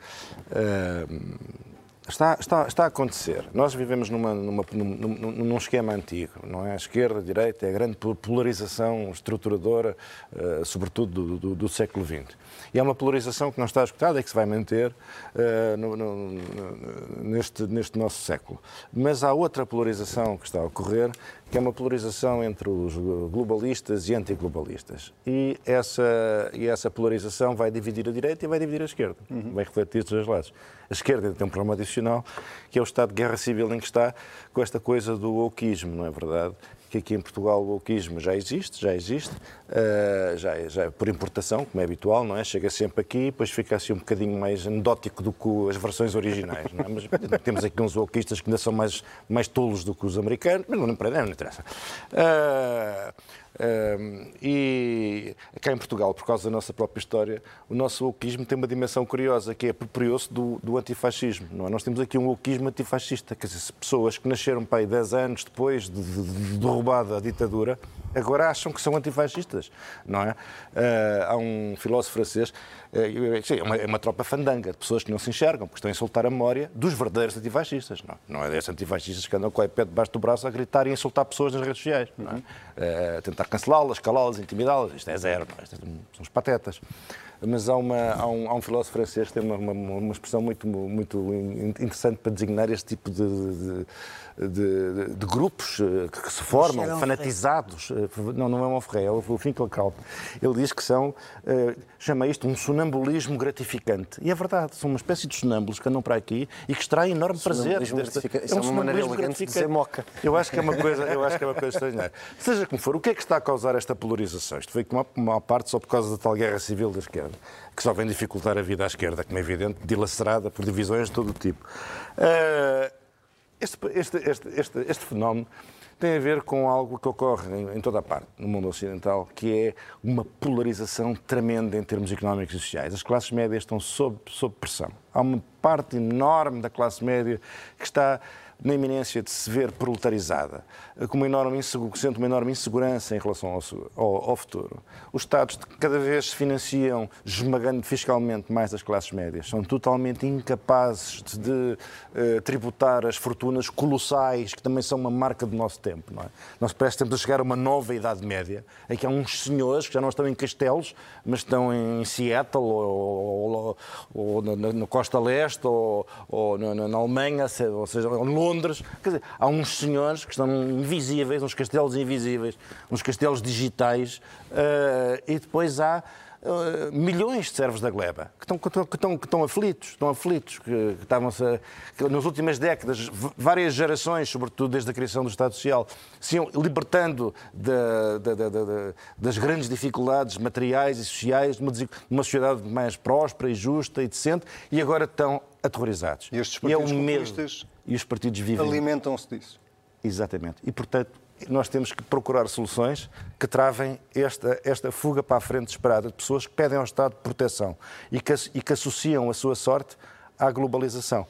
ah, está, está, está a acontecer. Nós vivemos numa, numa- num, num- esquema antigo, não é? A esquerda, a direita, é a grande polarização estruturadora, ah, sobretudo do, do- do século XX. E é uma polarização que não está escutada e que se vai manter no- no- no- neste, neste nosso século. Mas há outra polarização que está a ocorrer, que é uma polarização entre os globalistas e antiglobalistas. E essa, e essa polarização vai dividir a direita e vai dividir a esquerda. Vai refletir dos dois lados. A esquerda tem um problema adicional, que é o estado de guerra civil em que está, com esta coisa do wokeismo, não é verdade? Que aqui em Portugal o wokeismo já existe, já existe, eh, já, é- já é por importação, como é habitual, não é? Chega sempre aqui, depois fica assim um bocadinho mais anedótico do que as versões originais, é? Mas temos aqui uns wokeistas que ainda são mais, mais tolos do que os americanos, mas não, não, não interessa. Eh, e cá em Portugal, por causa da nossa própria história, o nosso wokeismo tem uma dimensão curiosa, que é apropriou-se do, do antifascismo. Não é? Nós temos aqui um wokeismo antifascista, quer dizer, pessoas que nasceram para aí 10 anos depois de, de, de derrubada a ditadura, agora acham que são antifascistas, não é? Eh, há um filósofo francês, eh, é, uma, é uma tropa fandanga de pessoas que não se enxergam, porque estão a insultar a memória dos verdadeiros antifascistas, não, não é desses antifascistas que andam com o iPad debaixo do braço a gritar e insultar pessoas nas redes sociais, não é? A tentar cancelá-las, calá-las, intimidá-las, isto é zero, não é? Isto é- são os patetas. Mas há, uma, há, um, há um filósofo francês que tem uma, uma, uma expressão muito, muito in- interessante para designar este tipo de, de, de- de- de grupos eh, que, se formam, Michel fanatizados. eh, Não, não é um Onfray, é o Finkelkraut. Ele diz que são, eh, chama isto um sonambulismo gratificante. E é verdade, são uma espécie de sonâmbulos que andam para aqui e que extraem enorme prazer. Sonambulismo desta- gratificante. Isso é uma maneira elegante de dizer moca. Eu acho que é uma coisa, eu acho que é uma coisa extraordinária. Seja como for, o que é que está a causar esta polarização? Isto foi uma, uma parte só por causa da tal guerra civil da esquerda, que só vem dificultar a vida à esquerda, como é evidente, dilacerada por divisões de todo o tipo. Ah, este, este, este, este, fenómeno tem a ver com algo que ocorre em, em toda a parte, no mundo ocidental, que é uma polarização tremenda em termos económicos e sociais. As classes médias estão sob, sob pressão. Há uma parte enorme da classe média que está na iminência de se ver proletarizada, com uma enorme sente uma enorme insegurança em relação ao, ao- ao futuro. Os Estados cada vez se financiam esmagando fiscalmente mais as classes médias. São totalmente incapazes de, de, eh, tributar as fortunas colossais, que também são uma marca do nosso tempo. Não é? Nós parece que estamos a chegar a uma nova Idade Média, em que há uns senhores que já não estão em castelos, mas estão em Seattle ou, ou- ou na, na- Costa Leste ou, ou na, na- Alemanha, ou seja, em Londres. Quer dizer, há uns senhores que estão invisíveis, uns castelos invisíveis, uns castelos digitais, eh, e depois há eh, milhões de servos da gleba que estão, que estão, que estão, que estão aflitos, estão aflitos, que, que estavam-se a- que nas últimas décadas, várias gerações, sobretudo desde a criação do Estado Social, se iam libertando da- da- da- das grandes dificuldades materiais e sociais de uma, desi- de uma sociedade mais próspera e justa e decente, e agora estão aterrorizados. E estes é o partidos medo. populistas E os partidos vivem alimentam-se disso. Exatamente. E, portanto, nós temos que procurar soluções que travem esta, esta fuga para a frente desesperada de pessoas que pedem ao Estado proteção e que, e que associam a sua sorte à globalização.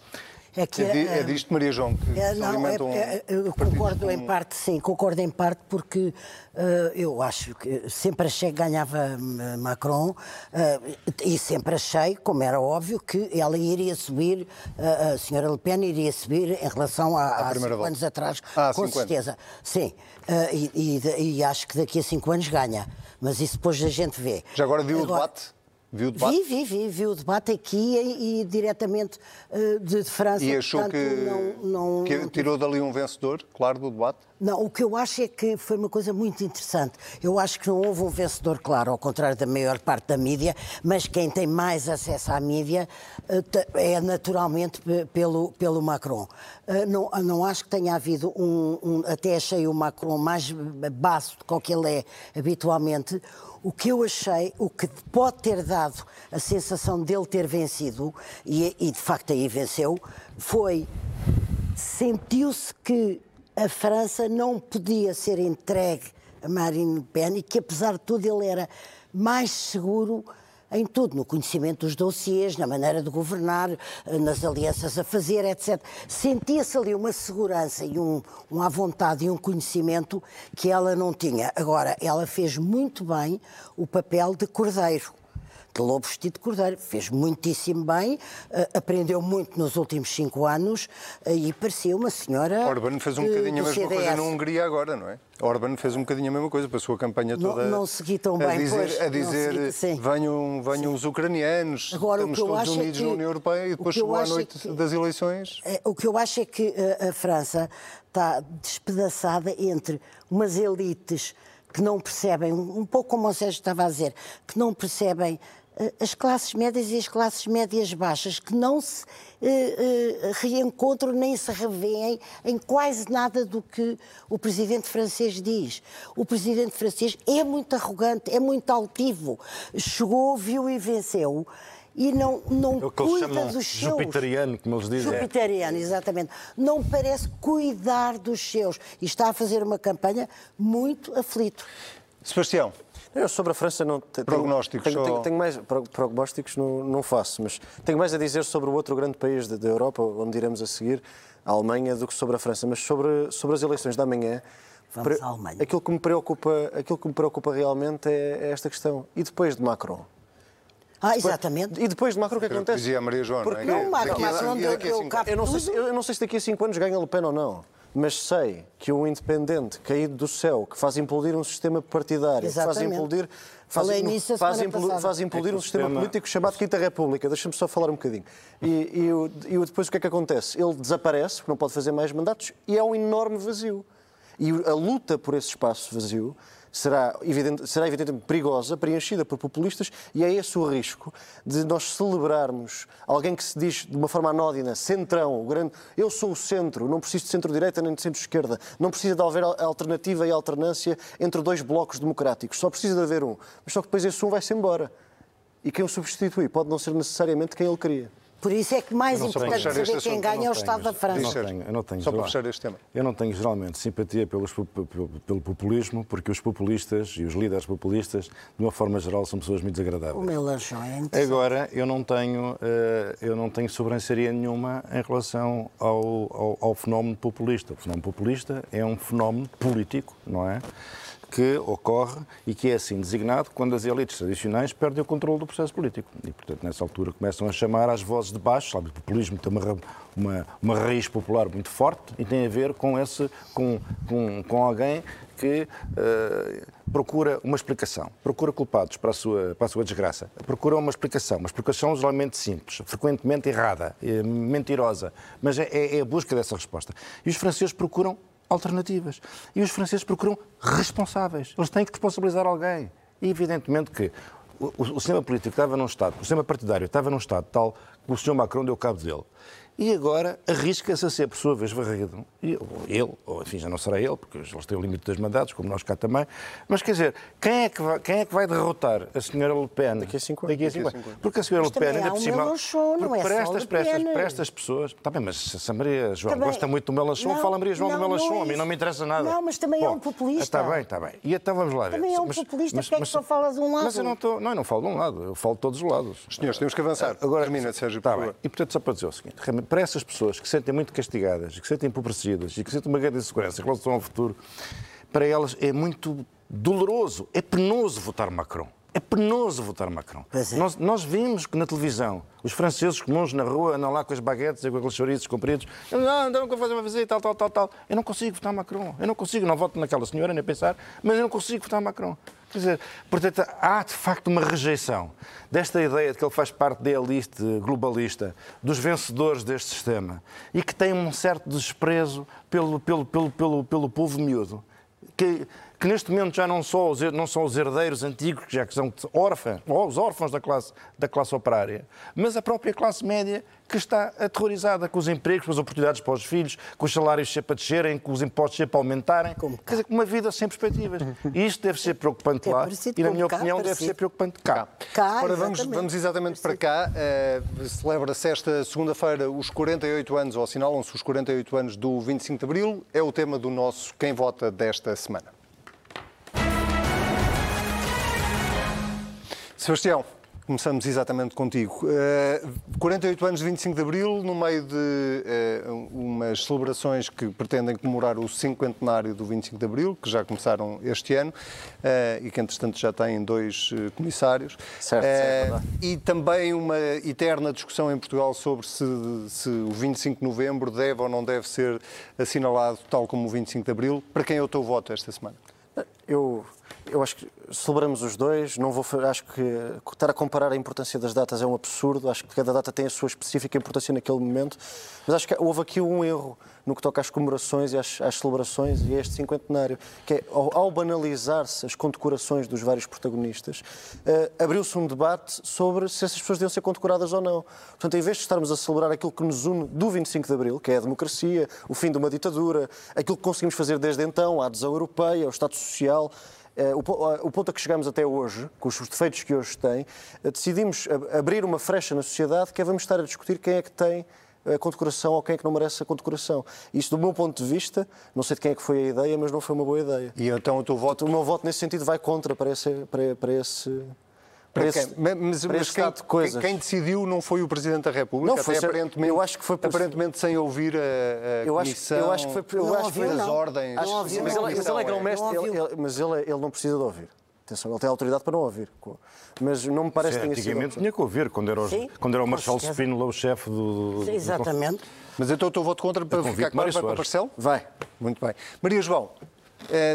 É que É, eh, é disto, Maria João, que É, não, é, alimentam é, eu concordo com- em parte, sim, concordo em parte, porque eh, eu acho que sempre achei que ganhava eh, Macron eh, e sempre achei, como era óbvio, que ela iria subir, eh, a senhora Le Pen iria subir em relação a, há primeira cinco volta. anos atrás, Ah, com cinco anos. certeza. Sim, e, e- e acho que daqui a cinco anos ganha, mas isso depois a gente vê. Já agora viu o Agora- debate? Viu o debate? Vi, vi, vi, vi o debate aqui e, e diretamente eh, de, de França. E achou portanto, que, não, não- que tirou dali um vencedor, claro, do debate? Não, o que eu acho é que foi uma coisa muito interessante. Eu acho que não houve um vencedor, claro, ao contrário da maior parte da mídia, mas quem tem mais acesso à mídia eh, é naturalmente pe- pelo, pelo Macron. Eh, Não, não acho que tenha havido um, um- Até achei o Macron mais baço do que ele é habitualmente. O que eu achei, o que pode ter dado a sensação dele ter vencido, e, e de facto aí venceu, foi sentiu-se que a França não podia ser entregue a Marine Le Pen e que, apesar de tudo, ele era mais seguro em tudo, no conhecimento dos dossiês, na maneira de governar, nas alianças a fazer, etc. Sentia-se ali uma segurança e um, um à vontade e um conhecimento que ela não tinha. Agora, ela fez muito bem o papel de cordeiro de lobo vestido de cordeiro. Fez muitíssimo bem, eh, aprendeu muito nos últimos cinco anos eh, e parecia uma senhora. Orban fez um de- bocadinho a mesma coisa CDS. na Hungria agora, não é? Orban fez um bocadinho a mesma coisa, passou a campanha Não- toda não segui tão a bem, dizer, pois, a não dizer segui, venham, venham os ucranianos, Agora, estamos todos é unidos que- na União Europeia e depois chegou à é noite que- das eleições. É, o que eu acho é que eh, a França está despedaçada entre umas elites que não percebem, um pouco como o Sérgio estava a dizer, que não percebem eh, as classes médias e as classes médias baixas, que não se eh, eh, reencontram nem se revêem em quase nada do que o presidente francês diz. O presidente francês é muito arrogante, é muito altivo. Chegou, viu e venceu. E não, não É o que eles cuida dos seus. jupiteriano, como eles dizem. Jupiteriano, exatamente. Não parece cuidar dos seus. E está a fazer uma campanha muito aflito. Sebastião, Eu sobre a França não te- tenho, Prognósticos tenho, só. tenho, tenho mais pro- prognósticos não, não faço, mas tenho mais a dizer sobre o outro grande país da, Europa, onde iremos a seguir, a Alemanha, do que sobre a França. Mas sobre, sobre as eleições da manhã, Vamos pre- à Alemanha. aquilo que me preocupa, aquilo que me preocupa realmente é, é esta questão. E depois de Macron? Ah, exatamente. E depois de Macron o que acontece? dizia a Maria João, não é? Porque- Não, Macron, Daqui Macron daqui cinco cabo Eu não, sei eu não sei se daqui a 5 anos ganha Le Pen ou não, mas sei que um independente caído do céu, que faz implodir um sistema partidário, que faz Exatamente. implodir, faz, a faz, implodir, passada. faz implodir É um sistema sistema- político chamado Quinta República. Deixa-me só falar um bocadinho. E, e, o- e depois o que é que acontece? Ele desaparece, porque não pode fazer mais mandatos, e é um enorme vazio. E a luta por esse espaço vazio será, evidente, será evidentemente perigosa, preenchida por populistas, e é esse o risco de nós celebrarmos alguém que se diz de uma forma anódina, centrão, o grande, eu sou o centro, não preciso de centro-direita nem de centro-esquerda, não precisa de haver al- alternativa e alternância entre dois blocos democráticos, só precisa de haver um. Mas só que depois esse um vai-se embora. E quem o substitui pode não ser necessariamente quem ele queria. Por isso é que mais importante saber quem assunto, ganha é o Estado da França. Eu não tenho, eu não tenho Só para fechar este tema. Eu não tenho geralmente simpatia pelos, pelo, populismo, porque os populistas e os líderes populistas, de uma forma geral, são pessoas muito O desagradáveis. meu lanchão é. Agora, eu não tenho, eh, eu não tenho sobranceria nenhuma em relação ao, ao, ao fenómeno populista. O fenómeno populista é um fenómeno político, não é? Que ocorre e que é assim designado quando as elites tradicionais perdem o controle do processo político. E, portanto, nessa altura começam a chamar às vozes de baixo. Sabe, o populismo tem uma, uma, uma raiz popular muito forte e tem a ver com, esse, com, com, com alguém que eh, procura uma explicação, procura culpados para a, sua, para a sua desgraça, procura uma explicação, uma explicação geralmente simples, frequentemente errada, eh, mentirosa, mas é, é a busca dessa resposta. E os franceses procuram alternativas. E os franceses procuram responsáveis. Eles têm que responsabilizar alguém. E evidentemente que o, o- sistema político estava num estado, o sistema partidário estava num estado tal que o Sr. Macron deu cabo dele. E agora arrisca-se a ser, por sua vez, varrido. Ou ele, ou enfim, já não será ele, porque eles têm o limite dos mandatos, como nós cá também. Mas quer dizer, quem é que vai, quem é que vai derrotar a senhora Le Pen? Daqui a cinco anos. Daqui a anos. Porque a senhora Mas Le Pen, ainda por cima. É para estas, para, estas, para estas pessoas. Está bem, mas se a Maria João Também- gosta muito do Melanchon, fala Maria João do não, não Melanchon. é a mim não me interessa nada. Não, mas também é um populista. Está bem, está bem. E então vamos lá ver. Também é um populista, porque é que só fala de um lado? Mas eu não, estou, não, eu não falo de um lado, eu falo de todos os lados. Senhores, temos que avançar. Agora, Termina, Sérgio, Está bem. E portanto, só para dizer o seguinte: realmente, para essas pessoas que se sentem muito castigadas, que se sentem empobrecidas e que sentem uma grande insegurança em relação ao futuro, para elas é muito doloroso, é penoso votar Macron. É penoso votar Macron. É. Nós, nós vimos que na televisão os franceses comuns na rua andam lá com as baguetes e com aqueles chouriços compridos. Não, não, não fazer uma visita, tal, tal, tal, tal. Eu não consigo votar Macron. Eu não consigo, não voto naquela senhora, nem pensar, mas eu não consigo votar Macron. Quer dizer, portanto, há de facto uma rejeição desta ideia de que ele faz parte da elite globalista, dos vencedores deste sistema, e que tem um certo desprezo pelo, pelo, pelo, pelo, pelo povo miúdo. Que, que neste momento já não, só os, não são os herdeiros antigos, que já que são órfãos, ou os órfãos da classe, da classe operária, mas a própria classe média que está aterrorizada com os empregos, com as oportunidades para os filhos, com os salários sempre a descerem, com os impostos sempre a aumentarem. Como. Quer dizer, uma vida sem perspectivas. E isto deve ser preocupante É lá parecido e, na minha cá, opinião, deve parecido. ser preocupante cá. Cá, Ora, vamos, exatamente. vamos exatamente para cá. Eh, Celebra-se esta segunda-feira os 48 anos, ou assinalam-se os 48 anos do 25 de Abril. É o tema do nosso Quem Vota desta semana. Sebastião, começamos exatamente contigo. Eh, 48 anos de 25 de Abril, no meio de eh, umas celebrações que pretendem comemorar o cinquentenário do 25 de Abril, que já começaram este ano eh, e que, entretanto, já têm dois comissários. Certo, certo, verdade. e também uma eterna discussão em Portugal sobre se, se o 25 de Novembro deve ou não deve ser assinalado tal como o 25 de Abril. Para quem é o teu voto esta semana? Eu, eu acho que celebramos os dois. Não vou, acho que estar a comparar a importância das datas é um absurdo. Acho que cada data tem a sua específica importância naquele momento. Mas acho que houve aqui um erro no que toca às comemorações e às, às celebrações e a este cinquentenário, que é ao, ao banalizar-se as condecorações dos vários protagonistas, eh, abriu-se um debate sobre se essas pessoas deviam ser condecoradas ou não. Portanto, em vez de estarmos a celebrar aquilo que nos une do 25 de Abril, que é a democracia, o fim de uma ditadura, aquilo que conseguimos fazer desde então, a adesão europeia, o Estado Social, o po- o ponto a que chegamos até hoje, com os defeitos que hoje tem, eh, decidimos ab- abrir uma frecha na sociedade que é vamos estar a discutir quem é que tem a condecoração ou quem é que não merece a condecoração. Isto, do meu ponto de vista, não sei de quem é que foi a ideia, mas não foi uma boa ideia. E então o teu voto. O meu voto nesse sentido vai contra para esse. Para, para esse quem? Mas, mas esse quem, de coisas. quem decidiu não foi o Presidente da República, Não, foi até ser- aparentemente, eu acho que foi por- aparentemente sem ouvir a, a Eu acho, comissão, eu acho que foi. Eu Não acho ouviu, das não. ordens. Acho- Não ouviu, mas, não. ele, mas ele é grão-mestre, Não ele- ouviu. ele- mas ele, ele não precisa de ouvir. Atenção, ele tem autoridade para não ouvir. Mas não me parece Sim, que tenha sido. antigamente tinha que ouvir, quando era, os- Sim, quando era o Marcelo. Spínola o chefe do, do- Sim, Exatamente. Mas então o teu voto contra, para ficar claro, vai para Soares. Marcelo? Vai. Muito bem. Maria João,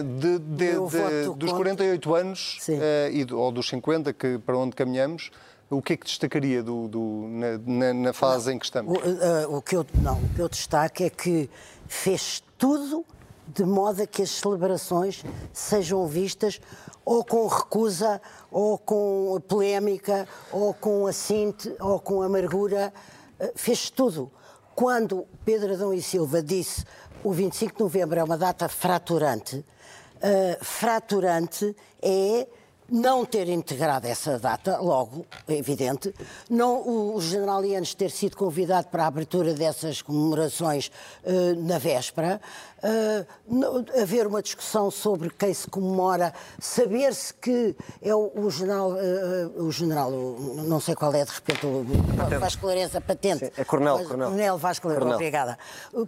de- de- de- voto dos contra. 48 anos, eh, e ou dos 50, que, para onde caminhamos, o que é que destacaria do, do- na, na- fase em que estamos? O, eh, o que eu, não, o que eu destaco é que fez tudo de modo a que as celebrações sejam vistas ou com recusa, ou com polémica, ou com assinte, ou com amargura. Eh, Fez tudo. Quando Pedro Adão e Silva disse o 25 de novembro é uma data fraturante, eh, fraturante é não ter integrado essa data, logo, é evidente, não o, o general Ianes ter sido convidado para a abertura dessas comemorações eh, na véspera, no- haver uma discussão sobre quem se comemora, saber-se que é o, o general, eh, o general, o- não sei qual é de repente, o, o Vasco Lourenço, a patente. Sim, é Coronel, Mas- Coronel. Coronel Vasco Lourenço, obrigada.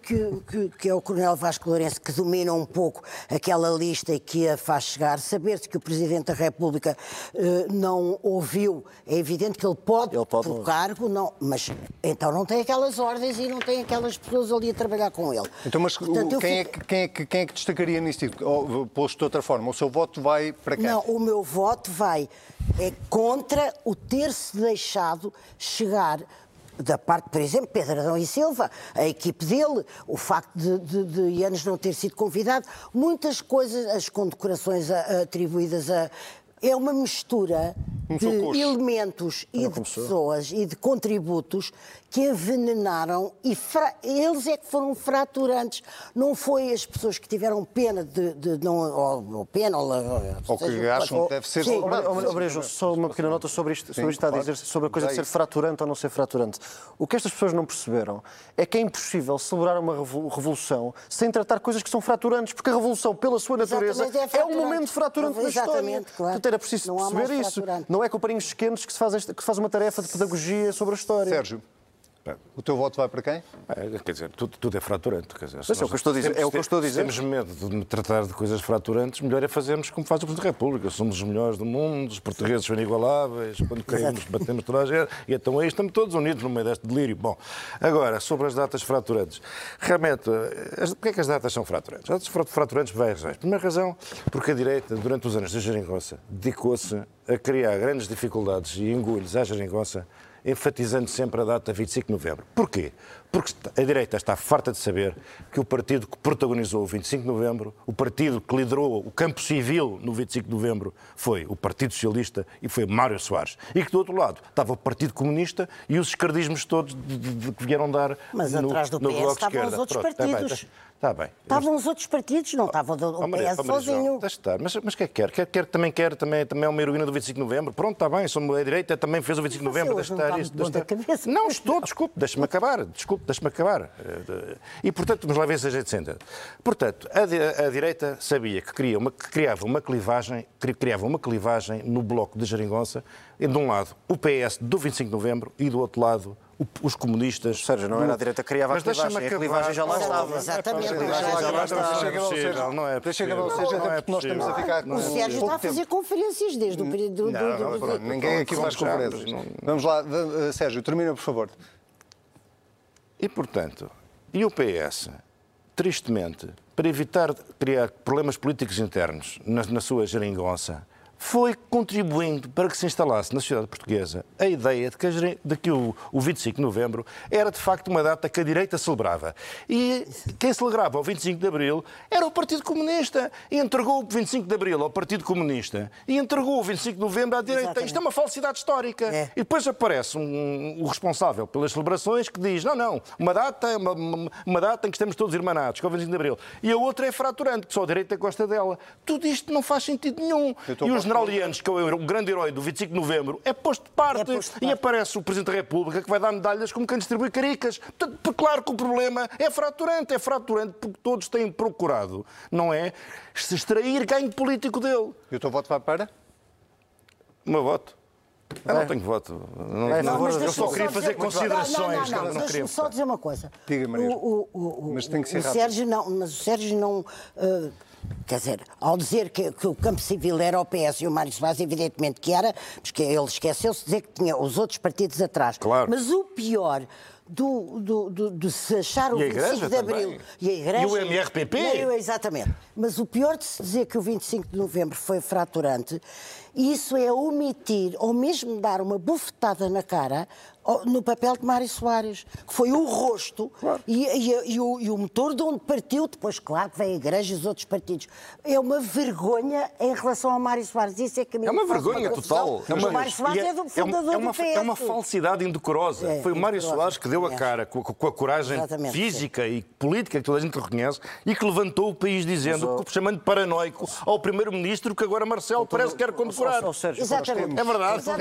Que, que- que é o Coronel Vasco Lourenço que domina um pouco aquela lista e que a faz chegar, saber-se que o Presidente da República eh, não ouviu, é evidente que ele pode, Ele pode por cargo, não, mas então não tem aquelas ordens e não tem aquelas pessoas ali a trabalhar com ele. Então, mas Portanto, quem, é que, quem, é que, quem é que destacaria nisto? Ou, Posto de outra forma, o seu voto vai para quem? Não, o meu voto vai é contra o ter-se deixado chegar da parte, por exemplo, Pedro Adão e Silva, a equipe dele, o facto de, de, de Ianes não ter sido convidado, muitas coisas, as condecorações atribuídas a. É uma mistura Começou de elementos e de começou. pessoas e de contributos que envenenaram e fra- eles é que foram fraturantes. Não foi as pessoas que tiveram pena de, de não. Ou, ou pena, ou, Ou que seja, acham ou- que deve ser Sim, Brejo, só uma pequena nota sobre isto, sobre isto que está a dizer, sobre a coisa de ser fraturante ou não ser fraturante. O que estas pessoas não perceberam é que é impossível celebrar uma revo- revolução sem tratar coisas que são fraturantes, porque a revolução, pela sua natureza, é é, um momento fraturante da história. Exatamente, claro. Portanto, era preciso Não perceber isso. Não é com parinhos quentes que se faz, esta- que se faz uma tarefa de pedagogia sobre a história. Sérgio, O teu voto vai para quem? É, quer dizer, tudo, tudo é fraturante. Quer dizer, Mas é o que eu estou a dizer, temos- é o que eu estou a dizer. Se temos medo de tratar de coisas fraturantes, melhor é fazermos como faz o Presidente da República. Somos os melhores do mundo, os portugueses são inigualáveis, quando queremos batemos toda a gente, e então aí estamos todos unidos no meio deste delírio. Bom, agora, sobre as datas fraturantes. Realmente, eh, as- porquê é que as datas são fraturantes? As datas frat- fraturantes por várias razões. Primeira razão, porque a direita, durante os anos da geringonça, dedicou-se a criar grandes dificuldades e engulhos à geringonça enfatizando sempre a data 25 de novembro. Porquê? Porque a direita está farta de saber que o partido que protagonizou o 25 de novembro, o partido que liderou o campo civil no 25 de novembro, foi o Partido Socialista e foi Mário Soares. E que do outro lado estava o Partido Comunista e os escardismos todos de, de- de que vieram dar Mas no, atrás do no PS estavam os outros Pronto, partidos. está- Está bem. Estavam os outros partidos, não estava o Oh, Maria- PS oh, sozinho. Deixa estar. Mas, mas o que é que quer? quer, quer também quer, também, também é uma heroína do 25 de novembro. Pronto, está bem, somos a direita, também fez o 25 de novembro. Deixa estar isto. deixa estar. cabeça. Não estou, desculpe, deixa-me acabar. Desculpe, deixa-me acabar. Eh, E, portanto, vamos lá ver se a gente senta. Portanto, a, a direita sabia que, uma, que criava uma clivagem, cri- criava uma clivagem no bloco de Jeringonça, de um lado o PS do 25 de novembro e do outro lado os comunistas. Sérgio, não era a direita que criava a Mas deixa-me clivagem, a acabar. clivagem já lá estava. Exatamente. A clivagem já lá estava. Deixa Sérgio. não é Deixa. Sérgio, Não até é porque nós estamos a ficar com O Sérgio está a fazer conferências desde o período do, do, Não. Ninguém aqui faz conferências. Vamos lá, Sérgio, termina, por favor. E, portanto, e o PS, tristemente, para evitar criar problemas políticos internos na, na sua geringonça, foi contribuindo para que se instalasse na sociedade portuguesa a ideia de que, de que o, o 25 de novembro era de facto uma data que a direita celebrava. E quem celebrava o 25 de abril era o Partido Comunista. E entregou o 25 de abril ao Partido Comunista e entregou o 25 de novembro à direita. Exatamente. Isto é uma falsidade histórica. É. E depois aparece um, o responsável pelas celebrações que diz: não, não, uma data, uma, uma- uma data em que estamos todos irmanados, que é o 25 de Abril. E a outra é fraturante, que só a direita gosta dela. Tudo isto não faz sentido nenhum. E general Lianos, que é o, grande herói do 25 de Novembro, é posto de parte. É posto de E parte. aparece o Presidente da República que vai dar medalhas como quem distribui caricas. Portanto, por- claro que o problema é fraturante. É fraturante porque todos têm procurado, não é? Se extrair ganho político dele. E o teu voto vai para? O meu voto? Eu não tenho voto. Não, não- favor eu só queria fazer Não, não, considerações. Não, não, não, não só dizer uma coisa. Diga, Maria. O, o, o, Mas tem que ser o rápido. Sérgio não, mas o Sérgio não. Quer dizer, ao dizer que, que o campo civil era o PS e o Mário Soares, evidentemente que era, porque ele esqueceu-se de dizer que tinha os outros partidos atrás. Claro. Mas o pior. Do, do, do, de se achar o E a 25 Igreja de Abril também. e a Igreja. E o MRPP. E Exatamente. Mas o pior de se dizer que o 25 de novembro foi fraturante, isso é omitir ou mesmo dar uma bufetada na cara no papel de Mário Soares, que foi o rosto e, e- e o, e o motor de onde partiu, depois, claro, que vem a Igreja e os outros partidos. É uma vergonha em relação ao Mário Soares. Isso é que a mim É uma vergonha total. o Mário Soares E é, do é fundador uma, é uma, do PS. é uma falsidade indecorosa. É, Foi o Mário. Soares que deu a É. cara com, a- com a coragem Exatamente, física e política que toda a gente reconhece e que levantou o país dizendo, chamando de paranoico ao primeiro-ministro que agora Marcelo parece que quer condecorar. Ó, Sérgio, Exatamente. É verdade. É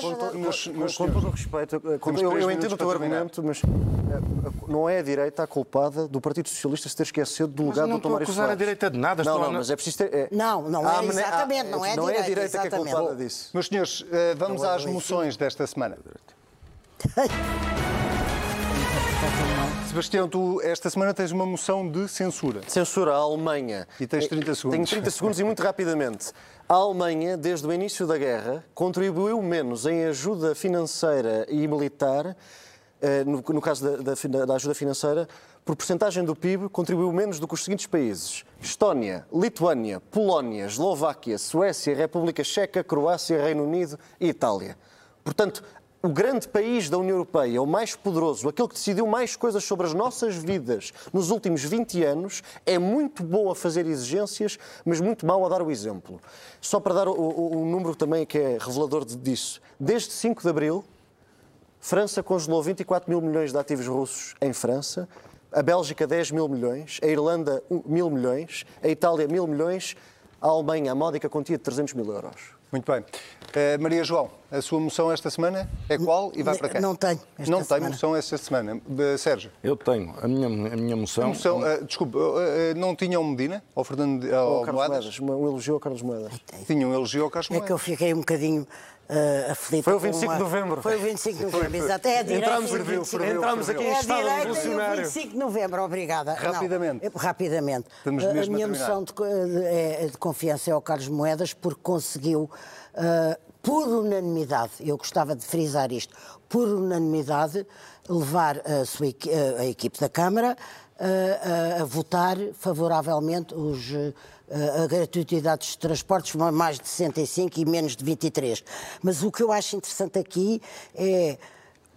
Com, verdade. meus com todo o respeito, com- Temos eu, eu entendo o teu argumento, mas eh, não é a direita a culpada do Partido Socialista se ter esquecido do Mas legado eu não do estou a acusar a Soares. direita de nada, Não, não, mas é preciso ter... é- Não, não é exatamente, não é a Não é a direita, direita que é culpada disso. Meus senhores, eh, vamos às moções desta semana. Sebastião, tu esta semana tens uma moção de censura. Censura a Alemanha. E tens 30 segundos. Tenho 30 segundos e muito rapidamente. A Alemanha, desde o início da guerra, contribuiu menos em ajuda financeira e militar, eh, no, caso da ajuda financeira, por porcentagem do PIB, contribuiu menos do que os seguintes países: Estónia, Lituânia, Polónia, Eslováquia, Suécia, República Checa, Croácia, Reino Unido e Itália. Portanto, o grande país da União Europeia, o mais poderoso, aquele que decidiu mais coisas sobre as nossas vidas nos últimos 20 anos, é muito bom a fazer exigências, mas muito mau a dar o exemplo. Só para dar o número também que é revelador disso. Desde 5 de abril, França congelou 24 mil milhões de ativos russos em França, a Bélgica 10 mil milhões, a Irlanda 1 mil milhões, a Itália mil milhões, a Alemanha a módica quantia de 300 mil euros. Muito bem. Eh, Maria João, a sua moção esta semana é qual e vai para quem? Não tenho esta Não tem semana. moção esta semana. Eh, Sérgio, Eu tenho. A minha, a minha moção. a moção, eh, desculpe, não tinham Medina? Ou Fernando Ou ao Carlos Moedas? Moedas, uma- um elogio ao Carlos Moedas. Tinham elogio ao Carlos É que eu Moedas. fiquei um bocadinho eh, aflita. Foi o com 25 uma- de novembro. Foi o 25 de novembro, exato. É a direita Entramos, ferveu, 25. ferveu, Entramos aqui em É a estado direita e o revolucionário. 25 de novembro, obrigada. Não, Rapidamente. é- rapidamente. Estamos A- a mesmo a minha terminar. noção de, de- é- de confiança é ao Carlos Moedas porque conseguiu, ah, por unanimidade, eu gostava de frisar isto, por unanimidade, levar a, sua a- a equipe da Câmara a, a votar favoravelmente os, a gratuidade dos transportes, mais de 65 e menos de 23. Mas o que eu acho interessante aqui é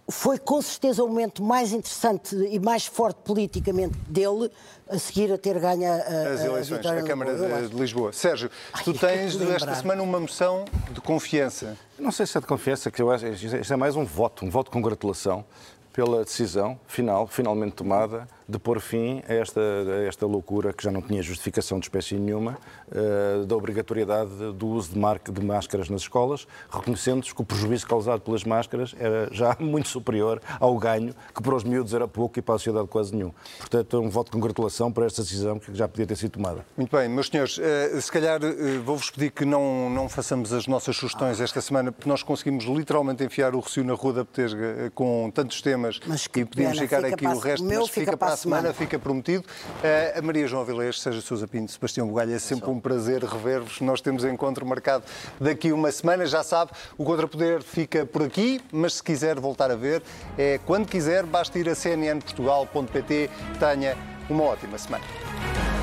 foi com certeza o momento mais interessante e mais forte politicamente dele a seguir a ter ganho a, a, As a eleições, a no Câmara de, de Lisboa. Sérgio, tu Ai, tens que lembrar. esta semana uma moção de confiança. Não sei se é de confiança, que eu acho isto é mais um voto, um voto de congratulação pela decisão final, finalmente tomada, de pôr fim a esta, a esta loucura que já não tinha justificação de espécie nenhuma, eh, da obrigatoriedade do uso de, marca, de máscaras nas escolas, reconhecendo-se que o prejuízo causado pelas máscaras era já muito superior ao ganho, que para os miúdos era pouco e para a sociedade quase nenhum. Portanto, é um voto de congratulação para esta decisão que já podia ter sido tomada. Muito bem, meus senhores, eh, se calhar eh, vou-vos pedir que não, não façamos as nossas sugestões esta semana, porque nós conseguimos literalmente enfiar o Recio na Rua da Petesga com tantos temas Mas que e podíamos ficar fica aqui para o resto, o meu mas fica, para a semana, fica prometido. Eh, a Maria João Avilés, Sérgio Sousa Pinto, Sebastião Bugalho, é sempre um prazer rever-vos. Nós temos encontro marcado daqui uma semana, já sabe, o Contrapoder fica por aqui, mas se quiser voltar a ver, é quando quiser, basta ir a cnnportugal.pt. Tenha uma ótima semana.